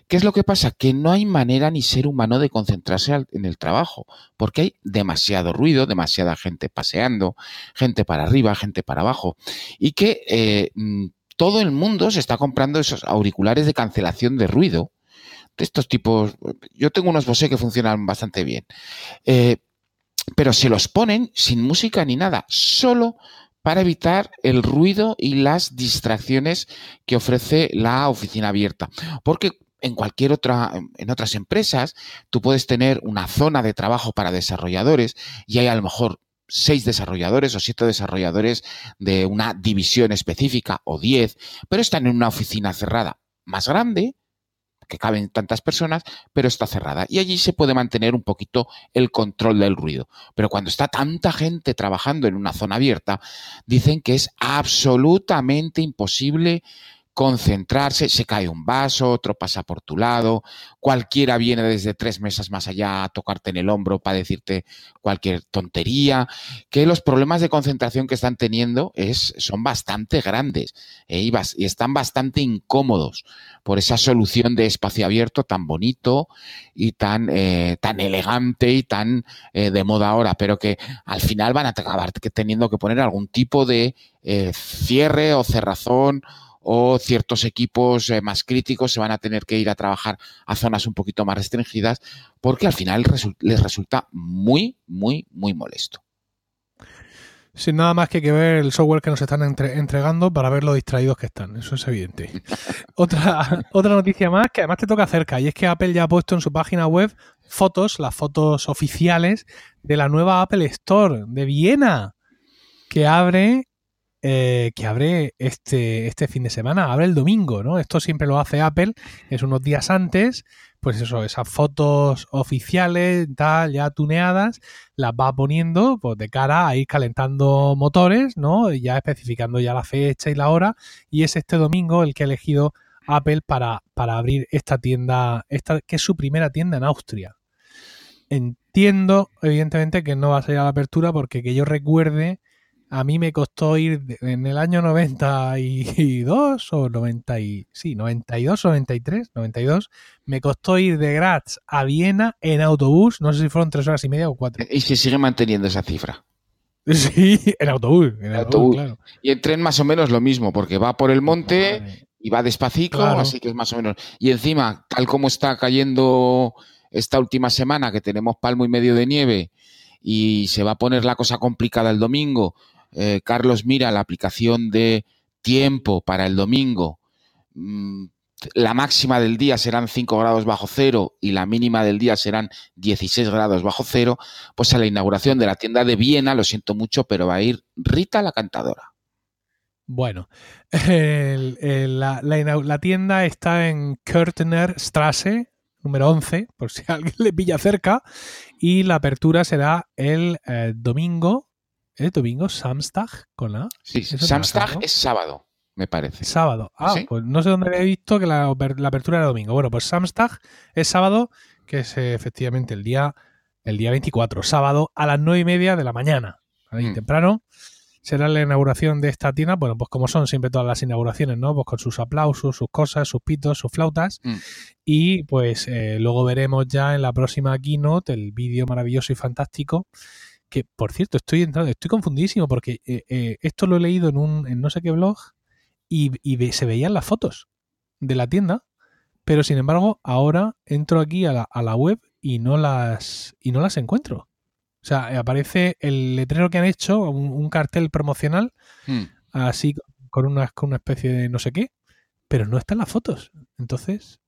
¿Qué es lo que pasa? Que no hay manera ni ser humano de concentrarse en el trabajo, porque hay demasiado ruido, demasiada gente paseando, gente para arriba, gente para abajo, y que mm, todo el mundo se está comprando esos auriculares de cancelación de ruido, estos tipos. Yo tengo unos Bose que funcionan bastante bien. Eh, pero se los ponen sin música ni nada, solo para evitar el ruido y las distracciones que ofrece la oficina abierta. Porque en cualquier otra, en otras empresas, tú puedes tener una zona de trabajo para desarrolladores y hay a lo mejor seis desarrolladores o siete desarrolladores de una división específica o diez, pero están en una oficina cerrada más grande, que caben tantas personas, pero está cerrada. Y allí se puede mantener un poquito el control del ruido. Pero cuando está tanta gente trabajando en una zona abierta, dicen que es absolutamente imposible concentrarse, se cae un vaso, otro pasa por tu lado, cualquiera viene desde tres mesas más allá a tocarte en el hombro para decirte cualquier tontería, que los problemas de concentración que están teniendo es, son bastante grandes eh, y, están bastante incómodos por esa solución de espacio abierto tan bonito y tan, eh, tan elegante y tan eh, de moda ahora, pero que al final van a acabar teniendo que poner algún tipo de cierre o cerrazón o ciertos equipos eh, más críticos se van a tener que ir a trabajar a zonas un poquito más restringidas porque al final les resulta muy, muy, muy molesto. Sin nada más que, que ver el software que nos están entregando para ver lo distraídos que están, eso es evidente. otra, otra noticia más que además te toca cerca y es que Apple ya ha puesto en su página web fotos, las fotos oficiales de la nueva Apple Store de Viena que abre eh, que abre este, este fin de semana, abre el domingo, ¿no? Esto siempre lo hace Apple, es unos días antes, pues eso, esas fotos oficiales, tal, ya tuneadas, las va poniendo pues, de cara a ir calentando motores, ¿no? Y ya especificando ya la fecha y la hora, y es este domingo el que ha elegido Apple para, para abrir esta tienda, esta, que es su primera tienda en Austria. Entiendo, evidentemente, que no va a ser a la apertura, porque que yo recuerde, a mí me costó ir en el año 92 o 90 y, sí, 92 o 93, 92, me costó ir de Graz a Viena en autobús, no sé si fueron tres horas y media o cuatro. Y se sigue manteniendo esa cifra. Sí, en autobús. En autobús, Claro. Y en tren más o menos lo mismo, porque va por el monte y va despacito, así que es más o menos. Y encima, tal como está cayendo esta última semana, que tenemos palmo y medio de nieve, y se va a poner la cosa complicada el domingo, eh, Carlos mira la aplicación de tiempo para el domingo, mm, la máxima del día serán 5 grados bajo cero y la mínima del día serán 16 grados bajo cero, pues a la inauguración de la tienda de Viena, lo siento mucho, pero va a ir Rita la cantadora. Bueno, la, tienda está en Körtner Strasse, número 11, por si alguien le pilla cerca, y la apertura será el eh, domingo ¿Es domingo? ¿Samstag con la? Sí, Samstag es sábado, me parece. Sábado. Ah, pues no sé dónde había visto que la, apertura era domingo. Bueno, pues Samstag es sábado, que es eh, efectivamente el día, el día 24, sábado a las 9 y media de la mañana. Ahí mm. temprano será la inauguración de esta tienda. Bueno, pues como son siempre todas las inauguraciones, ¿no? Pues con sus aplausos, sus cosas, sus pitos, sus flautas. Mm. Y pues eh, luego veremos ya en la próxima keynote el vídeo maravilloso y fantástico que por cierto, estoy entrando, estoy confundidísimo porque eh, eh, esto lo he leído en un en no sé qué blog y, se veían las fotos de la tienda, pero sin embargo ahora entro aquí a la, a la web y no las y no las encuentro. O sea, aparece el letrero que han hecho, un, cartel promocional, hmm. así con una, con una especie de no sé qué, pero no están las fotos. Entonces,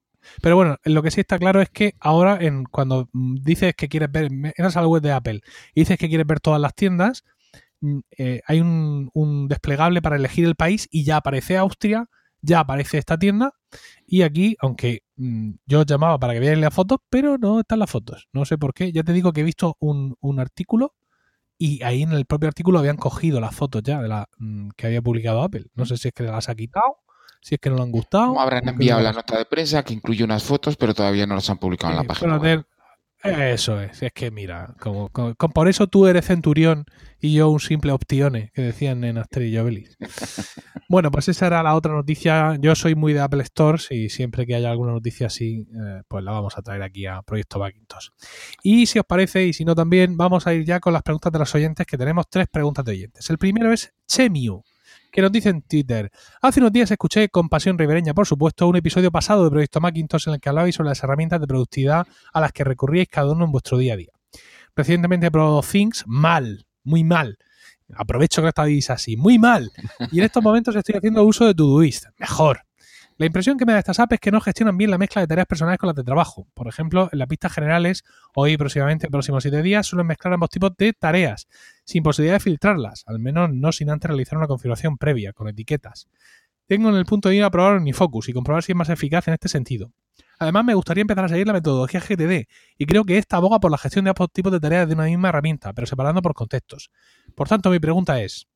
pero bueno, lo que sí está claro es que ahora, en, cuando dices que quieres ver, entras a la web de Apple y dices que quieres ver todas las tiendas, mm, eh, hay un, desplegable para elegir el país y ya aparece Austria, ya aparece esta tienda. Y aquí, aunque mm, yo llamaba para que veáis las fotos, pero no están las fotos. No sé por qué. Ya te digo que he visto un, artículo y ahí en el propio artículo habían cogido las fotos ya de la mm, que había publicado Apple. No sé si es que las ha quitado si es que no lo han gustado. No habrán enviado la nota de prensa que incluye unas fotos, pero todavía no las han publicado en la página. Eso es, es que mira, como, por eso tú eres centurión y yo un simple optione, que decían en Asterix y bueno, pues esa era la otra noticia. Yo soy muy de Apple Stores y siempre que haya alguna noticia así, eh, pues la vamos a traer aquí a Proyecto Macintosh. Y si os parece, y si no también, vamos a ir ya con las preguntas de los oyentes, que tenemos tres preguntas de oyentes. El primero es Chemiu que nos dice en Twitter. Hace unos días escuché con pasión ribereña, por supuesto, un episodio pasado de Proyecto Macintosh en el que hablabais sobre las herramientas de productividad a las que recurríais cada uno en vuestro día a día. Recientemente he probado Things mal, muy mal. Aprovecho que estáis así, muy mal. Y en estos momentos estoy haciendo uso de Todoist, mejor. La impresión que me da estas apps es que no gestionan bien la mezcla de tareas personales con las de trabajo. Por ejemplo, en las pistas generales, hoy próximamente, en próximos siete días, suelen mezclar ambos tipos de tareas, sin posibilidad de filtrarlas, al menos no sin antes realizar una configuración previa, con etiquetas. Tengo en el punto de ir a probar Unifocus y comprobar si es más eficaz en este sentido. Además, me gustaría empezar a seguir la metodología GTD y creo que esta aboga por la gestión de ambos tipos de tareas de una misma herramienta, pero separando por contextos. Por tanto, mi pregunta es,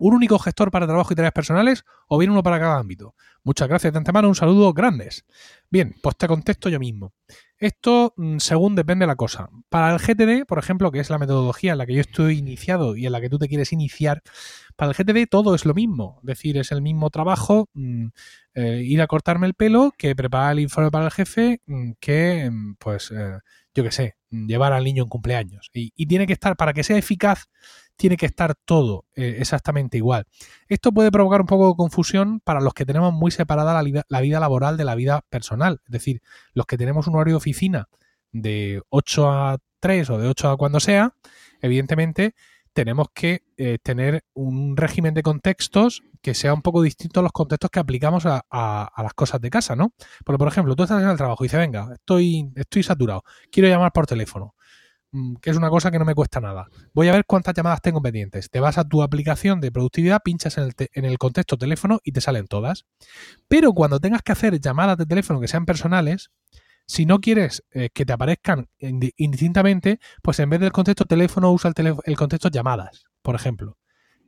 ¿un único gestor para trabajo y tareas personales o bien uno para cada ámbito? Muchas gracias de antemano, un saludo grandes. Bien, pues te contesto yo mismo. Esto mm, según depende de la cosa. Para el GTD, por ejemplo, que es la metodología en la que yo estoy iniciado y en la que tú te quieres iniciar, para el GTD todo es lo mismo. Es decir, es el mismo trabajo mm, eh, ir a cortarme el pelo que preparar el informe para el jefe mm, que, pues, eh, yo qué sé, llevar al niño en cumpleaños. y tiene que estar, para que sea eficaz, tiene que estar todo eh, exactamente igual. Esto puede provocar un poco de confusión para los que tenemos muy separada la vida, la vida laboral de la vida personal. Es decir, los que tenemos un horario de oficina de 8 a 3 o de 8 a cuando sea, evidentemente tenemos que eh, tener un régimen de contextos que sea un poco distinto a los contextos que aplicamos a, a, las cosas de casa, ¿no? Porque, por ejemplo, tú estás en el trabajo y dices, venga, estoy, estoy saturado, quiero llamar por teléfono. Mm, que es una cosa que no me cuesta nada. Voy a ver cuántas llamadas tengo pendientes. Te vas a tu aplicación de productividad, pinchas en el, contexto teléfono y te salen todas. Pero cuando tengas que hacer llamadas de teléfono que sean personales, si no quieres eh, que te aparezcan indistintamente, pues en vez del contexto teléfono usa el, el contexto llamadas, por ejemplo.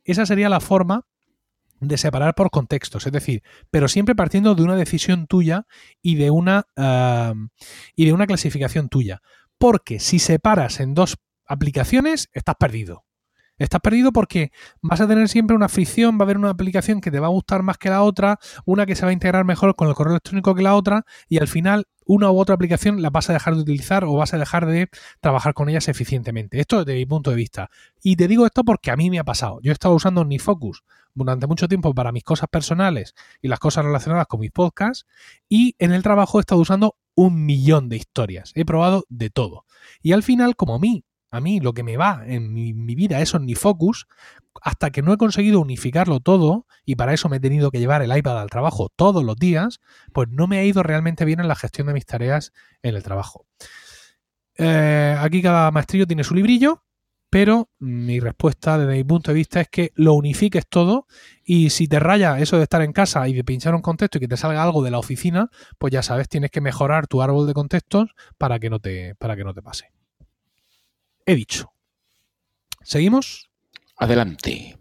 Esa sería la forma de separar por contextos, es decir, pero siempre partiendo de una decisión tuya y de una, ah, y de una clasificación tuya. Porque si separas en dos aplicaciones, estás perdido. Estás perdido porque vas a tener siempre una fricción, va a haber una aplicación que te va a gustar más que la otra, una que se va a integrar mejor con el correo electrónico que la otra, y al final una u otra aplicación la vas a dejar de utilizar o vas a dejar de trabajar con ellas eficientemente. Esto desde mi punto de vista. Y te digo esto porque a mí me ha pasado. Yo he estado usando OmniFocus durante mucho tiempo para mis cosas personales y las cosas relacionadas con mis podcasts, y en el trabajo he estado usando un millón de historias. He probado de todo. Y al final, como a mí, a mí lo que me va en mi, vida es OmniFocus, hasta que no he conseguido unificarlo todo, y para eso me he tenido que llevar el iPad al trabajo todos los días, pues no me ha ido realmente bien en la gestión de mis tareas en el trabajo. Eh, aquí cada maestrillo tiene su librillo, pero mi respuesta desde mi punto de vista es que lo unifiques todo y si te raya eso de estar en casa y de pinchar un contexto y que te salga algo de la oficina, pues ya sabes, tienes que mejorar tu árbol de contextos para que no te, para que no te pase. He dicho. ¿Seguimos? Adelante.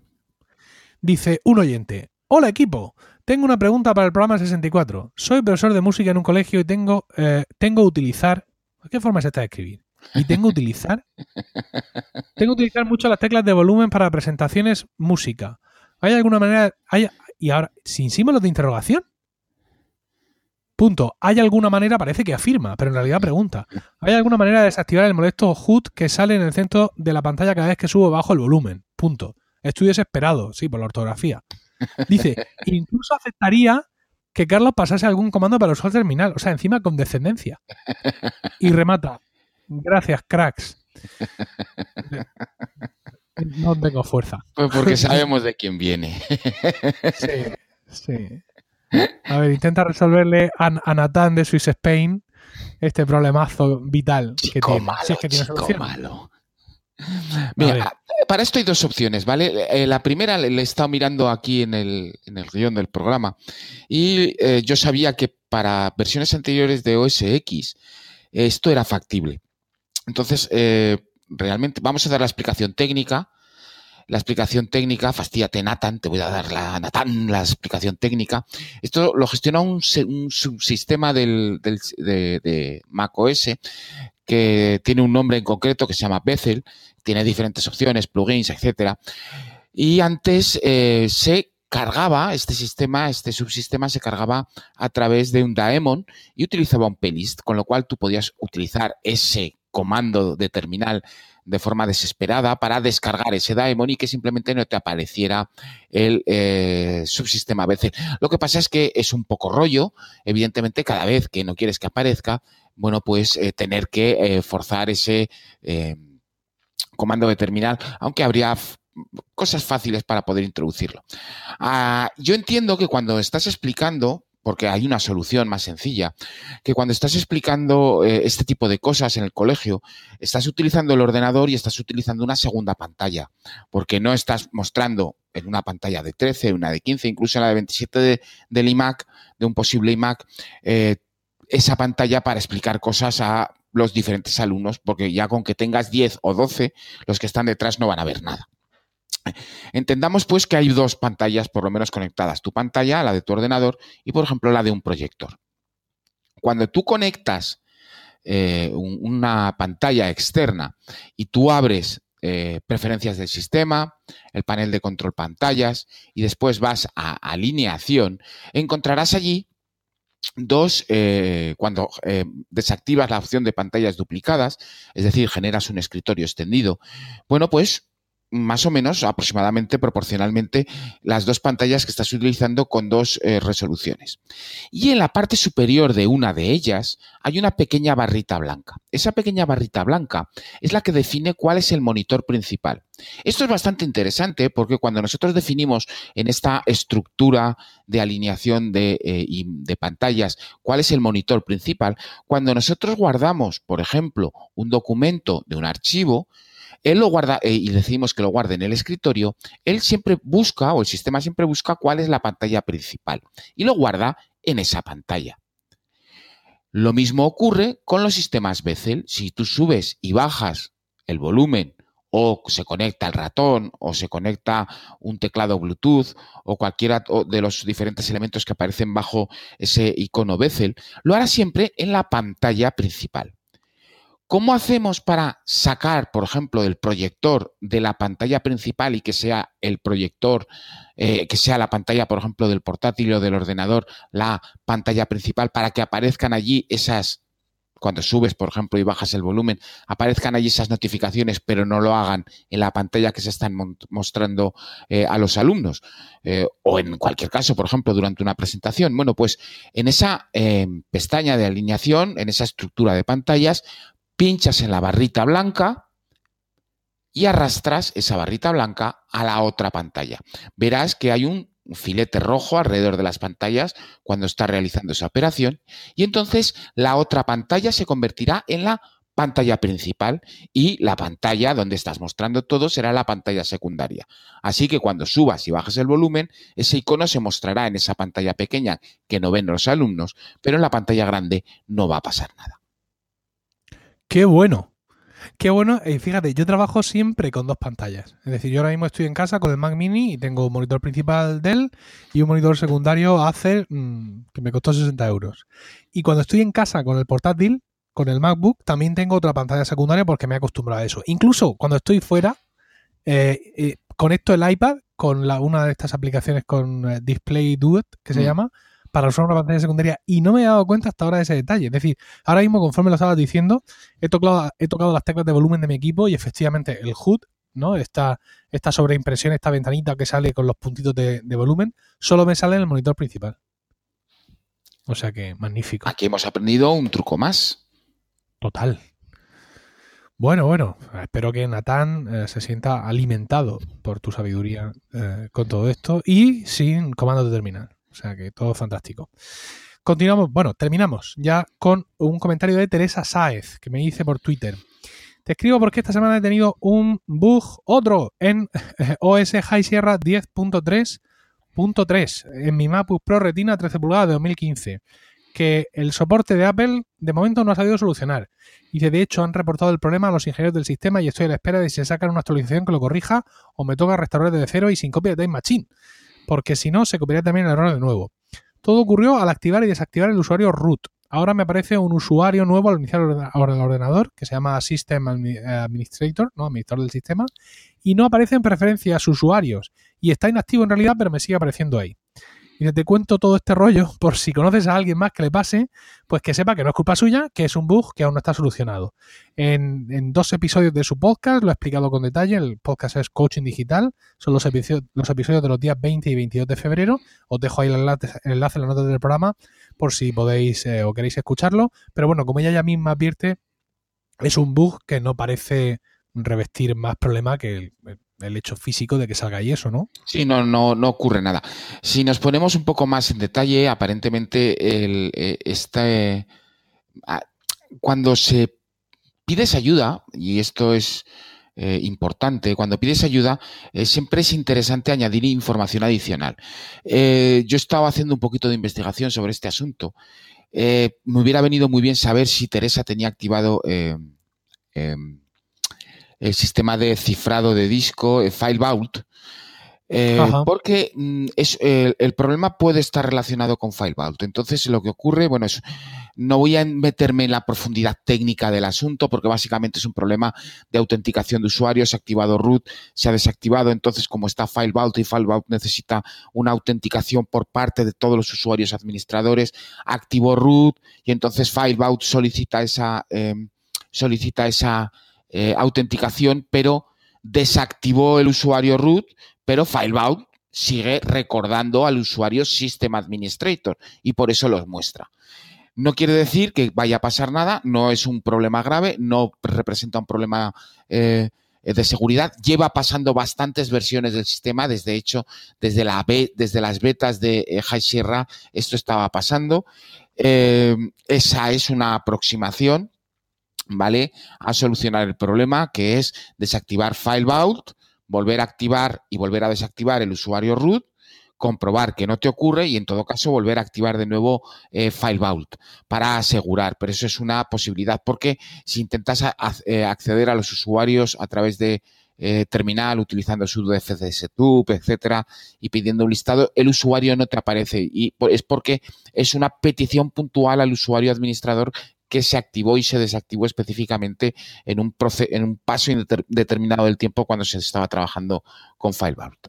Dice un oyente. Hola equipo, tengo una pregunta para el programa 64. Soy profesor de música en un colegio y tengo, eh, tengo utilizar... ¿Qué forma es esta de escribir? y tengo que utilizar. tengo que utilizar mucho las teclas de volumen para presentaciones música. ¿Hay alguna manera? Hay, y ahora, sin símbolos de interrogación. Punto. ¿Hay alguna manera? Parece que afirma, pero en realidad pregunta. ¿Hay alguna manera de desactivar el molesto HUD que sale en el centro de la pantalla cada vez que subo bajo el volumen? Punto. Estoy desesperado, sí, por la ortografía. Dice, incluso aceptaría que Carlos pasase algún comando para usar el terminal, o sea, encima con descendencia. Y remata, Gracias, cracks. No tengo fuerza. Pues porque sabemos de quién viene. Sí, sí. A ver, intenta resolverle a, Natán de Swiss Spain este problemazo vital que tiene. Malo, es que tiene malo. Mira, para esto hay dos opciones, ¿vale? Eh, la primera le he estado mirando aquí en el, en el guion del programa y eh, yo sabía que para versiones anteriores de OS X esto era factible. Entonces, eh, realmente vamos a dar la explicación técnica. La explicación técnica, fastíate Nathan, te voy a dar la Nathan, la explicación técnica. Esto lo gestiona un, subsistema del, de, de macOS que tiene un nombre en concreto que se llama Bethel, tiene diferentes opciones, plugins, etcétera. Y antes eh, se cargaba, este sistema, este subsistema se cargaba a través de un daemon y utilizaba un plist, con lo cual tú podías utilizar ese comando de terminal de forma desesperada para descargar ese daemon y que simplemente no te apareciera el eh, subsistema BC. Lo que pasa es que es un poco rollo, evidentemente cada vez que no quieres que aparezca, bueno, pues eh, tener que eh, forzar ese comando de terminal, aunque habría cosas fáciles para poder introducirlo. Ah, yo entiendo que cuando estás explicando, porque hay una solución más sencilla, que cuando estás explicando eh, este tipo de cosas en el colegio, estás utilizando el ordenador y estás utilizando una segunda pantalla, porque no estás mostrando en una pantalla de 13, una de 15, incluso en la de 27 del iMac, de un posible iMac, eh, esa pantalla para explicar cosas a los diferentes alumnos, porque ya con que tengas 10 o 12, los que están detrás no van a ver nada. Entendamos pues que hay dos pantallas por lo menos conectadas, tu pantalla, la de tu ordenador y por ejemplo la de un proyector. Cuando tú conectas eh, una pantalla externa y tú abres eh, preferencias del sistema, el panel de control pantallas y después vas a alineación, encontrarás allí dos, eh, cuando desactivas la opción de pantallas duplicadas, es decir, generas un escritorio extendido, bueno, pues más o menos aproximadamente proporcionalmente las dos pantallas que estás utilizando con dos eh, resoluciones. Y en la parte superior de una de ellas hay una pequeña barrita blanca. Esa pequeña barrita blanca es la que define cuál es el monitor principal. Esto es bastante interesante porque cuando nosotros definimos en esta estructura de alineación de, eh, de pantallas cuál es el monitor principal, cuando nosotros guardamos, por ejemplo, un documento de un archivo, él lo guarda eh, y decimos que lo guarde en el escritorio, él siempre busca o el sistema siempre busca cuál es la pantalla principal y lo guarda en esa pantalla. Lo mismo ocurre con los sistemas Bethel. Si tú subes y bajas el volumen o se conecta el ratón o se conecta un teclado Bluetooth o cualquiera de los diferentes elementos que aparecen bajo ese icono Bethel, lo hará siempre en la pantalla principal. ¿Cómo hacemos para sacar, por ejemplo, el proyector de la pantalla principal y que sea el proyector, eh, que sea la pantalla, por ejemplo, del portátil o del ordenador, la pantalla principal, para que aparezcan allí esas, cuando subes, por ejemplo, y bajas el volumen, aparezcan allí esas notificaciones, pero no lo hagan en la pantalla que se están mostrando eh, a los alumnos? Eh, o en cualquier caso, por ejemplo, durante una presentación. Bueno, pues en esa pestaña de alineación, en esa estructura de pantallas, pinchas en la barrita blanca y arrastras esa barrita blanca a la otra pantalla. Verás que hay un filete rojo alrededor de las pantallas cuando está realizando esa operación y entonces la otra pantalla se convertirá en la pantalla principal y la pantalla donde estás mostrando todo será la pantalla secundaria. Así que cuando subas y bajes el volumen, ese icono se mostrará en esa pantalla pequeña que no ven los alumnos, pero en la pantalla grande no va a pasar nada. Qué bueno. Qué bueno. Y fíjate, yo trabajo siempre con dos pantallas. Es decir, yo ahora mismo estoy en casa con el Mac Mini y tengo un monitor principal Dell y un monitor secundario Acer mm, que me costó 60 euros. Y cuando estoy en casa con el portátil, con el MacBook, también tengo otra pantalla secundaria porque me he acostumbrado a eso. Incluso cuando estoy fuera, eh, eh, conecto el iPad con la, una de estas aplicaciones con eh, Display Duet, que se mm. llama, para usar una pantalla secundaria y no me he dado cuenta hasta ahora de ese detalle. Es decir, ahora mismo, conforme lo estabas diciendo, he tocado, he tocado las teclas de volumen de mi equipo y efectivamente el HUD, ¿no? Esta, esta sobreimpresión, esta ventanita que sale con los puntitos de, volumen, solo me sale en el monitor principal. O sea que magnífico. Aquí hemos aprendido un truco más. Total. Bueno, bueno, espero que Natán eh, se sienta alimentado por tu sabiduría eh, con todo esto y sin comando de terminal. O sea que todo fantástico. Continuamos, bueno, terminamos ya con un comentario de Teresa Sáez que me hice por Twitter. Te escribo porque esta semana he tenido un bug, otro, en OS High Sierra 10.3.3 en mi MacBook Pro Retina 13 pulgadas de 2015 que el soporte de Apple de momento no ha sabido solucionar. Y de hecho han reportado el problema a los ingenieros del sistema y estoy a la espera de si sacan una actualización que lo corrija o me toca restaurar desde cero y sin copia de Time Machine porque si no se copiaría también el error de nuevo. Todo ocurrió al activar y desactivar el usuario root. Ahora me aparece un usuario nuevo al iniciar el ordenador que se llama System Administrator, ¿no? administrador del sistema, y no aparece en preferencias usuarios. Y está inactivo en realidad, pero me sigue apareciendo ahí. Y te cuento todo este rollo por si conoces a alguien más que le pase, pues que sepa que no es culpa suya, que es un bug que aún no está solucionado. En, dos episodios de su podcast lo he explicado con detalle. El podcast es Coaching Digital. Son los episodios, los episodios de los días 20 y 22 de febrero. Os dejo ahí el enlace, el enlace en las notas del programa por si podéis eh, o queréis escucharlo. Pero bueno, como ella ya misma advierte, es un bug que no parece revestir más problema que el, el hecho físico de que salga ahí eso, ¿no? Sí, no, no, no ocurre nada. Si nos ponemos un poco más en detalle, aparentemente el, eh, este, ah, cuando se pides ayuda, y esto es eh, importante, cuando pides ayuda, eh, siempre es interesante añadir información adicional. Eh, yo estaba haciendo un poquito de investigación sobre este asunto. Me hubiera venido muy bien saber si Teresa tenía activado em, el sistema de cifrado de disco, eh, File Vault, eh, Ajá. porque mm, es, el, el problema puede estar relacionado con File Vault. Entonces, lo que ocurre, bueno, es, no voy a meterme en la profundidad técnica del asunto, porque básicamente es un problema de autenticación de usuarios, se ha activado root, se ha desactivado, entonces como está File Vault y File Vault necesita una autenticación por parte de todos los usuarios administradores, activó root y entonces File Vault solicita esa, eh, solicita esa eh, autenticación, pero desactivó el usuario root, pero FileVault sigue recordando al usuario System Administrator y por eso los muestra. No quiere decir que vaya a pasar nada, no es un problema grave, no representa un problema eh, de seguridad. Lleva pasando bastantes versiones del sistema, desde hecho, desde, la desde las betas de eh, High Sierra, esto estaba pasando. Eh, esa es una aproximación, ¿vale? A solucionar el problema, que es desactivar FileVault, volver a activar y volver a desactivar el usuario root, comprobar que no te ocurre y en todo caso volver a activar de nuevo eh, FileVault para asegurar. Pero eso es una posibilidad porque si intentas eh, acceder a los usuarios a través de eh, terminal utilizando sudo fcsetup, etcétera, y pidiendo un listado, el usuario no te aparece y es porque es una petición puntual al usuario administrador que se activó y se desactivó específicamente en un, en un paso determinado del tiempo cuando se estaba trabajando con FileVault.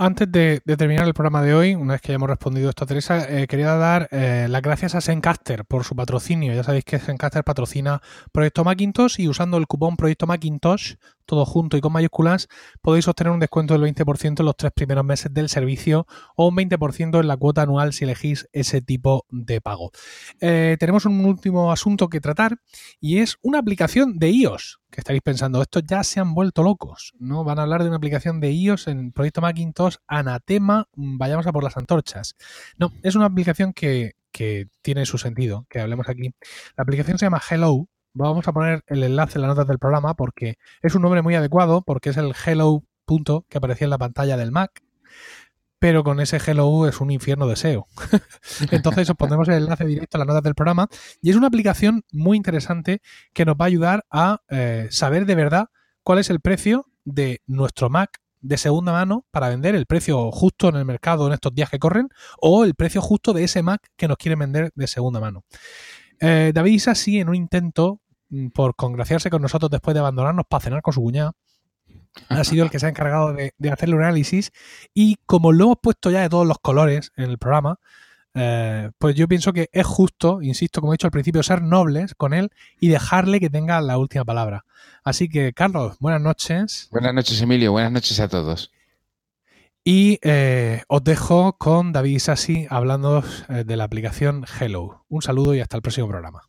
Antes de, terminar el programa de hoy, una vez que hayamos respondido esto a Teresa, eh, quería dar eh, las gracias a Sencaster por su patrocinio. Ya sabéis que Sencaster patrocina Proyecto Macintosh y usando el cupón Proyecto Macintosh, todo junto y con mayúsculas, podéis obtener un descuento del 20% en los tres primeros meses del servicio o un 20% en la cuota anual si elegís ese tipo de pago. Eh, tenemos un último asunto que tratar y es una aplicación de iOS que estaréis pensando, estos ya se han vuelto locos, ¿no? Van a hablar de una aplicación de iOS en Proyecto Macintosh, anatema, mm, vayamos a por las antorchas. No, es una aplicación que, que tiene su sentido, que hablemos aquí. La aplicación se llama Hello. Vamos a poner el enlace en las notas del programa porque es un nombre muy adecuado, porque es el Hello punto que aparecía en la pantalla del Mac, pero con ese Hello es un infierno de SEO. Entonces os pondremos el enlace directo en las notas del programa y es una aplicación muy interesante que nos va a ayudar a eh, saber de verdad cuál es el precio de nuestro Mac de segunda mano para vender el precio justo en el mercado en estos días que corren o el precio justo de ese Mac que nos quieren vender de segunda mano. Eh, David Isasi, en un intento por congraciarse con nosotros después de abandonarnos para cenar con su cuñada, ha sido el que se ha encargado de, de hacerle un análisis y como lo hemos puesto ya de todos los colores en el programa, eh, pues yo pienso que es justo, insisto, como he dicho al principio, ser nobles con él y dejarle que tenga la última palabra. Así que, Carlos, buenas noches. Buenas noches, Emilio. Buenas noches a todos. Y eh, os dejo con David Isasi hablando eh, de la aplicación Hello. Un saludo y hasta el próximo programa.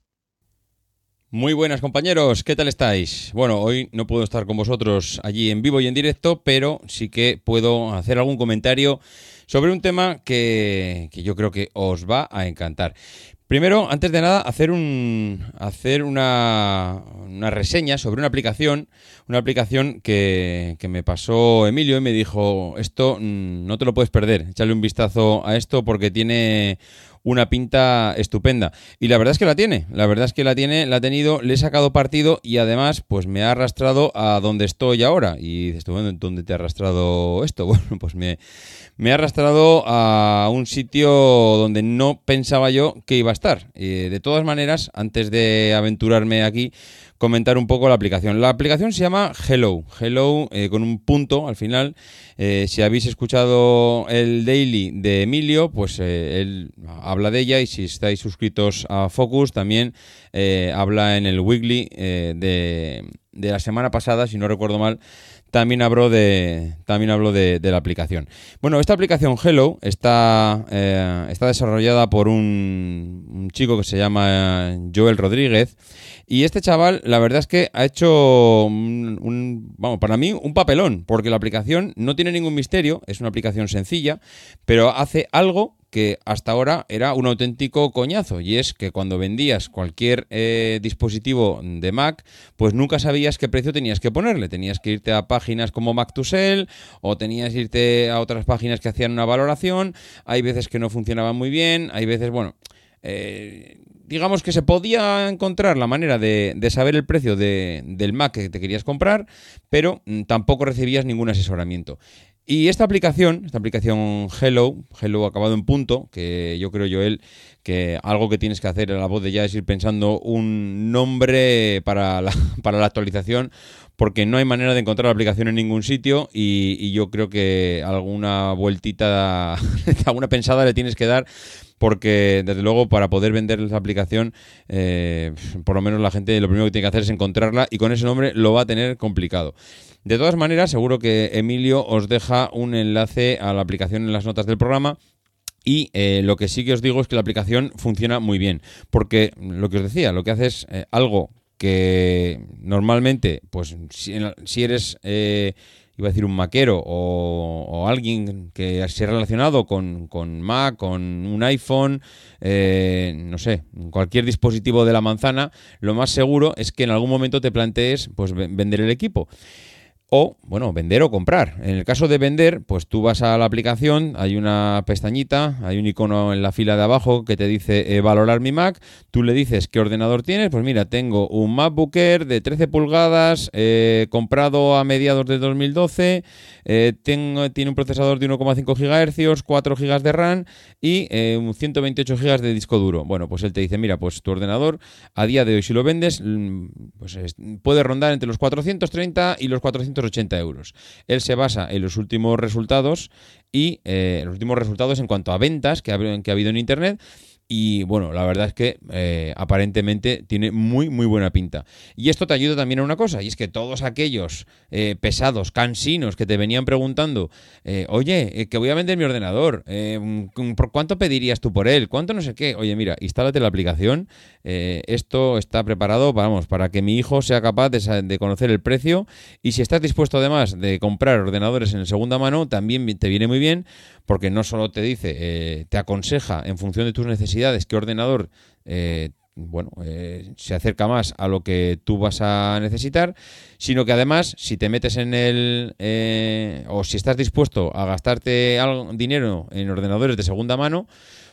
Muy buenas compañeros, ¿qué tal estáis? Bueno, hoy no puedo estar con vosotros allí en vivo y en directo, pero sí que puedo hacer algún comentario sobre un tema que, que yo creo que os va a encantar. Primero, antes de nada, hacer un hacer una, una reseña sobre una aplicación, una aplicación que, que me pasó Emilio y me dijo, esto mm, no te lo puedes perder, échale un vistazo a esto porque tiene una pinta estupenda. Y la verdad es que la tiene, la verdad es que la tiene, la ha tenido, le he sacado partido y además pues me ha arrastrado a donde estoy ahora. Y dices, bueno, ¿dónde te ha arrastrado esto? Bueno, pues me, me ha arrastrado a un sitio donde no pensaba yo que iba a estar. Eh, de todas maneras, antes de aventurarme aquí, comentar un poco la aplicación. La aplicación se llama Hello, Hello eh, con un punto al final. Eh, si habéis escuchado el daily de Emilio, pues él habla de ella y si estáis suscritos a Focus también habla en el weekly de, de la semana pasada, si no recuerdo mal también habló de, también habló de, la aplicación. Bueno, esta aplicación Hello está, eh, está desarrollada por un, chico que se llama Joel Rodríguez. Y este chaval, la verdad es que ha hecho, un, vamos, para mí, un papelón, porque la aplicación no tiene ningún misterio, es una aplicación sencilla, pero hace algo que hasta ahora era un auténtico coñazo y es que cuando vendías cualquier eh, dispositivo de Mac, pues nunca sabías qué precio tenías que ponerle. Tenías que irte a páginas como Mac to Sell o tenías que irte a otras páginas que hacían una valoración. Hay veces que no funcionaban muy bien, hay veces, bueno... Eh, digamos que se podía encontrar la manera de, saber el precio del Mac que te querías comprar, pero mm, tampoco recibías ningún asesoramiento. Y esta aplicación, esta aplicación Hello, Hello acabado en punto, que yo creo, Joel, que algo que tienes que hacer en la voz de ya es ir pensando un nombre para la, para la actualización, porque no hay manera de encontrar la aplicación en ningún sitio y, yo creo que alguna vueltita, alguna pensada le tienes que dar porque desde luego para poder vender la aplicación, eh, por lo menos la gente lo primero que tiene que hacer es encontrarla y con ese nombre lo va a tener complicado. De todas maneras, seguro que Emilio os deja un enlace a la aplicación en las notas del programa. Y eh, lo que sí que os digo es que la aplicación funciona muy bien. Porque lo que os decía, lo que hace es eh, algo que normalmente, pues si, eres, eh, iba a decir un maquero o, alguien que se ha relacionado con, con, Mac, con un iPhone, no sé, cualquier dispositivo de la manzana, lo más seguro es que en algún momento te plantees pues vender el equipo. O, bueno, vender o comprar. En el caso de vender, pues tú vas a la aplicación, hay una pestañita, hay un icono en la fila de abajo que te dice eh, valorar mi Mac. Tú le dices qué ordenador tienes. Pues mira, tengo un MacBook Air de 13 pulgadas, eh, comprado a mediados de 2012, eh, tengo, tiene un procesador de 1,5 GHz, 4 GB de RAM y 128 GB de disco duro. Bueno, pues él te dice, mira, pues tu ordenador a día de hoy si lo vendes, mm, pues puede rondar entre los 430 y los 400 80 euros. Él se basa en los últimos resultados y eh, los últimos resultados en cuanto a ventas que ha habido en Internet y bueno, la verdad es que eh, aparentemente tiene muy, muy buena pinta. Y esto te ayuda también a una cosa, y es que todos aquellos eh, pesados, cansinos que te venían preguntando, eh, oye, que voy a vender mi ordenador, ¿por cuánto pedirías tú por él? ¿Cuánto no sé qué? Oye, mira, instálate la aplicación, esto está preparado, vamos, para que mi hijo sea capaz de, de, conocer el precio, y si estás dispuesto además de comprar ordenadores en segunda mano, también te viene muy bien, porque no solo te dice, te aconseja en función de tus necesidades, qué ordenador eh, bueno, eh, se acerca más a lo que tú vas a necesitar, sino que además, si te metes en el, eh, o si estás dispuesto a gastarte algo, dinero en ordenadores de segunda mano,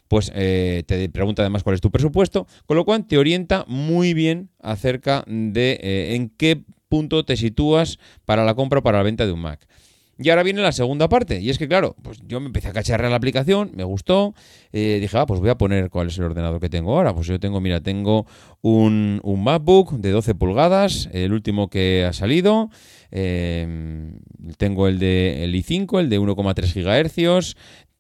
pues te pregunta además cuál es tu presupuesto, con lo cual te orienta muy bien acerca de en qué punto te sitúas para la compra o para la venta de un Mac. Y ahora viene la segunda parte. Y es que, claro, pues yo me empecé a cacharrear la aplicación, me gustó. Eh, dije, ah, pues voy a poner cuál es el ordenador que tengo ahora. Pues yo tengo, mira, tengo un, un MacBook de 12 pulgadas, el último que ha salido. Em, tengo el de el i5, el de 1,3 GHz.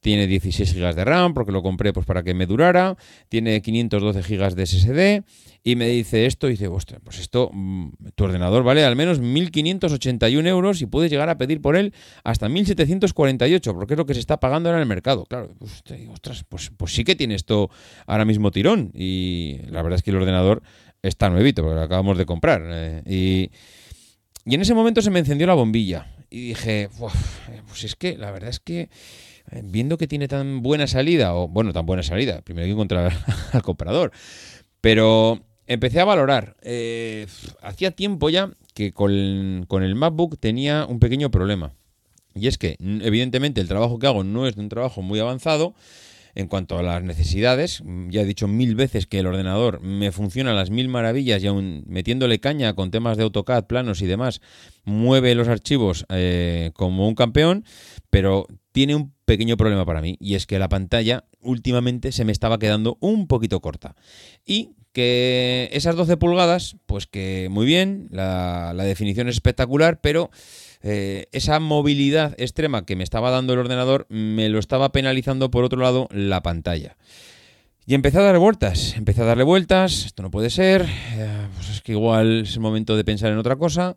Tiene 16 GB de RAM porque lo compré pues para que me durara. Tiene 512 GB de SSD y me dice esto, y dice, ostras, pues esto, mm, tu ordenador vale al menos 1.581 euros y puedes llegar a pedir por él hasta 1.748, porque es lo que se está pagando ahora en el mercado. Claro, pues, ostras, pues, pues sí que tiene esto ahora mismo tirón. Y la verdad es que el ordenador está nuevito, porque lo acabamos de comprar. Eh, y, y en ese momento se me encendió la bombilla. Y dije, pues es que la verdad es que viendo que tiene tan buena salida, o bueno, tan buena salida, primero hay que encontrar al comprador, pero empecé a valorar. Eh, hacía tiempo ya que con, el MacBook tenía un pequeño problema. Y es que, evidentemente, el trabajo que hago no es de un trabajo muy avanzado en cuanto a las necesidades. Ya he dicho mil veces que el ordenador me funciona a las mil maravillas y aún metiéndole caña con temas de AutoCAD, planos y demás, mueve los archivos eh, como un campeón, pero tiene un pequeño problema para mí y es que la pantalla últimamente se me estaba quedando un poquito corta. Y Que esas 12 pulgadas, pues que muy bien, la, definición es espectacular, pero eh, esa movilidad extrema que me estaba dando el ordenador me lo estaba penalizando por otro lado la pantalla. Y empecé a dar vueltas, empecé a darle vueltas, esto no puede ser, eh, pues es que igual es el momento de pensar en otra cosa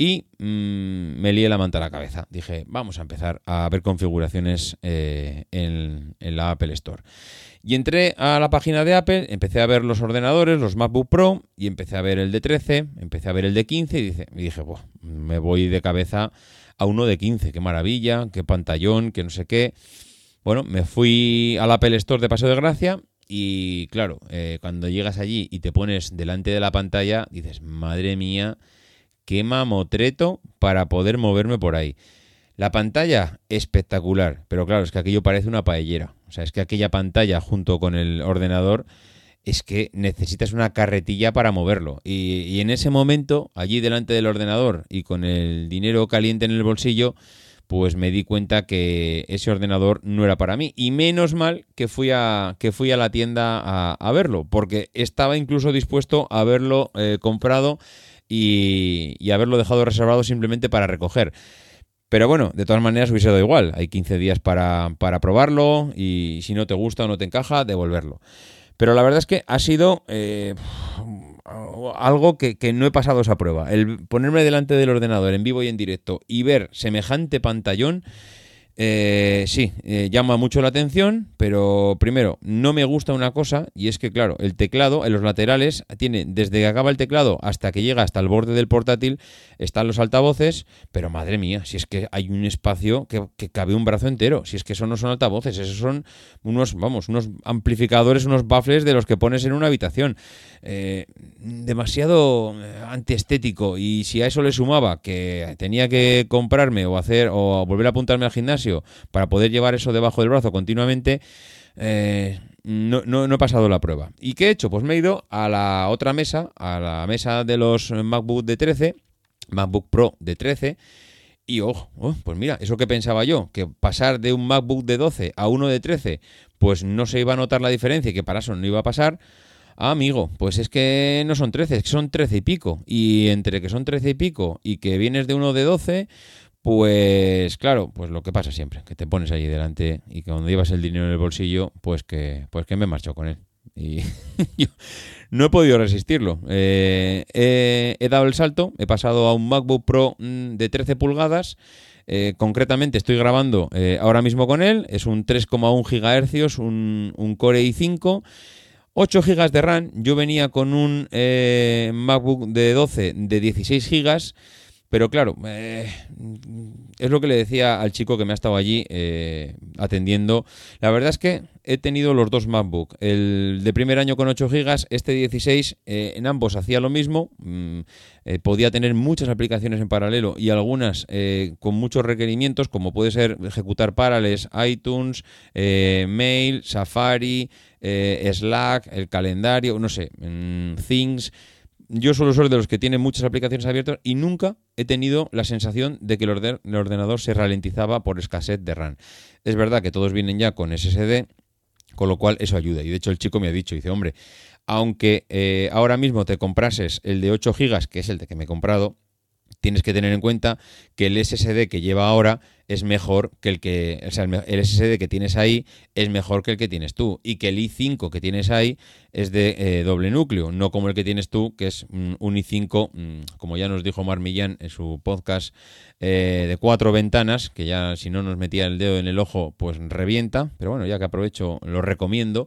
y mm, me lié la manta a la cabeza. Dije, vamos a empezar a ver configuraciones eh, en, la Apple Store. Y entré a la página de Apple, empecé a ver los ordenadores, los MacBook Pro, y empecé a ver el de 13, empecé a ver el de 15 y, dije, y dije, me voy de cabeza a uno de 15, qué maravilla, qué pantallón, qué no sé qué. Bueno, me fui al Apple Store de Paseo de Gracia y claro, eh, cuando llegas allí y te pones delante de la pantalla, dices, madre mía, qué mamotreto para poder moverme por ahí. La pantalla, espectacular, pero claro, es que aquello parece una paellera. O sea, es que aquella pantalla junto con el ordenador es que necesitas una carretilla para moverlo. Y, y en ese momento, allí delante del ordenador y con el dinero caliente en el bolsillo, pues me di cuenta que ese ordenador no era para mí. Y menos mal que fui a, que fui a la tienda a, verlo, porque estaba incluso dispuesto a haberlo eh, comprado y, haberlo dejado reservado simplemente para recoger. Pero bueno, de todas maneras hubiese dado igual. Hay 15 días para, para probarlo y si no te gusta o no te encaja, devolverlo. Pero la verdad es que ha sido eh, algo que, no he pasado esa prueba. El ponerme delante del ordenador en vivo y en directo y ver semejante pantallón eh, sí, eh, llama mucho la atención, pero primero, no me gusta una cosa, y es que, claro, el teclado en los laterales tiene, desde que acaba el teclado hasta que llega hasta el borde del portátil, están los altavoces, pero madre mía, si es que hay un espacio que, cabe un brazo entero, si es que eso no son altavoces, esos son unos, vamos, unos amplificadores, unos baffles de los que pones en una habitación. Eh, demasiado antiestético, y si a eso le sumaba que tenía que comprarme o hacer o volver a apuntarme al gimnasio, para poder llevar eso debajo del brazo continuamente, eh, no, no, he pasado la prueba. ¿Y qué he hecho? Pues me he ido a la otra mesa, a la mesa de los MacBook de 13, MacBook Pro de 13, y ojo, oh, pues mira, eso que pensaba yo, que pasar de un MacBook de 12 a uno de 13, pues no se iba a notar la diferencia y que para eso no iba a pasar. Ah, amigo, pues es que no son 13, es que son 13 y pico. Y entre que son 13 y pico y que vienes de uno de 12, pues claro, pues lo que pasa siempre, que te pones allí delante y que cuando llevas el dinero en el bolsillo, pues que, pues que me marcho con él. Y yo no he podido resistirlo. Eh, he, dado el salto, he pasado a un MacBook Pro mm, de 13 pulgadas. Eh, concretamente estoy grabando eh, ahora mismo con él. Es un 3,1 GHz, un, un Core i5. 8 GB de RAM. Yo venía con un MacBook de 12 de 16 GB pero claro, eh, es lo que le decía al chico que me ha estado allí eh, atendiendo. La verdad es que he tenido los dos MacBook. El de primer año con 8 GB, este 16, eh, en ambos hacía lo mismo. Mm, podía tener muchas aplicaciones en paralelo y algunas con muchos requerimientos, como puede ser ejecutar Parallels, iTunes, Mail, Safari, Slack, el calendario, no sé, mm, Things yo suelo ser de los que tienen muchas aplicaciones abiertas y nunca he tenido la sensación de que el, ordenador se ralentizaba por escasez de RAM. Es verdad que todos vienen ya con SSD, con lo cual eso ayuda. Y de hecho el chico me ha dicho, dice, hombre, aunque eh, ahora mismo te comprases el de 8 GB, que es el de que me he comprado, tienes que tener en cuenta que el SSD que lleva ahora es mejor que el que, o sea, el SSD que tienes ahí es mejor que el que tienes tú y que el i5 que tienes ahí es de eh, doble núcleo, no como el que tienes tú, que es un i5, mm, como ya nos dijo Marmillán en su podcast, eh, de cuatro ventanas, que ya si no nos metía el dedo en el ojo, pues revienta, pero bueno, ya que aprovecho, lo recomiendo.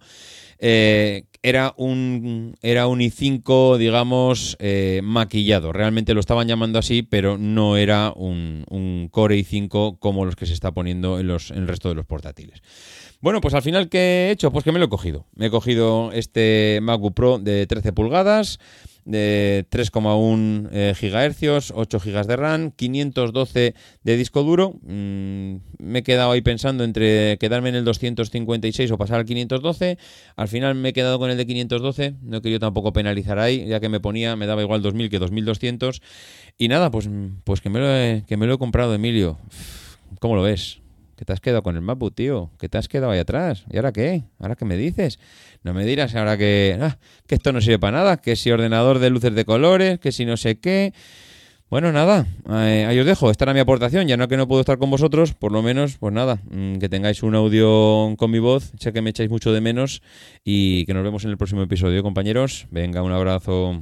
Eh, era un, era un i5, digamos, eh, maquillado. Realmente lo estaban llamando así, pero no era un, un, Core i5 como los que se está poniendo en, los, en el resto de los portátiles. Bueno, pues al final, ¿qué he hecho? Pues que me lo he cogido. Me he cogido este MacBook Pro de 13 pulgadas de 3,1 eh, GHz, 8 GB de RAM, 512 de disco duro. Mm, me he quedado ahí pensando entre quedarme en el 256 o pasar al 512. Al final me he quedado con el de 512. No he querido tampoco penalizar ahí, ya que me ponía, me daba igual 2000 que 2200. Y nada, pues, pues que, me lo he, que me lo he comprado, Emilio. ¿Cómo lo ves? Te has quedado con el MacBook, tío, que te has quedado ahí atrás. ¿Y ahora qué? ¿Ahora qué me dices? No me dirás ahora que, ah, que esto no sirve para nada, que si ordenador de luces de colores, que si no sé qué. Bueno, nada, eh, ahí os dejo. Esta era mi aportación. Ya no que no puedo estar con vosotros, por lo menos, pues nada, mm, que tengáis un audio con mi voz. Sé que me echáis mucho de menos y que nos vemos en el próximo episodio, compañeros. Venga, un abrazo.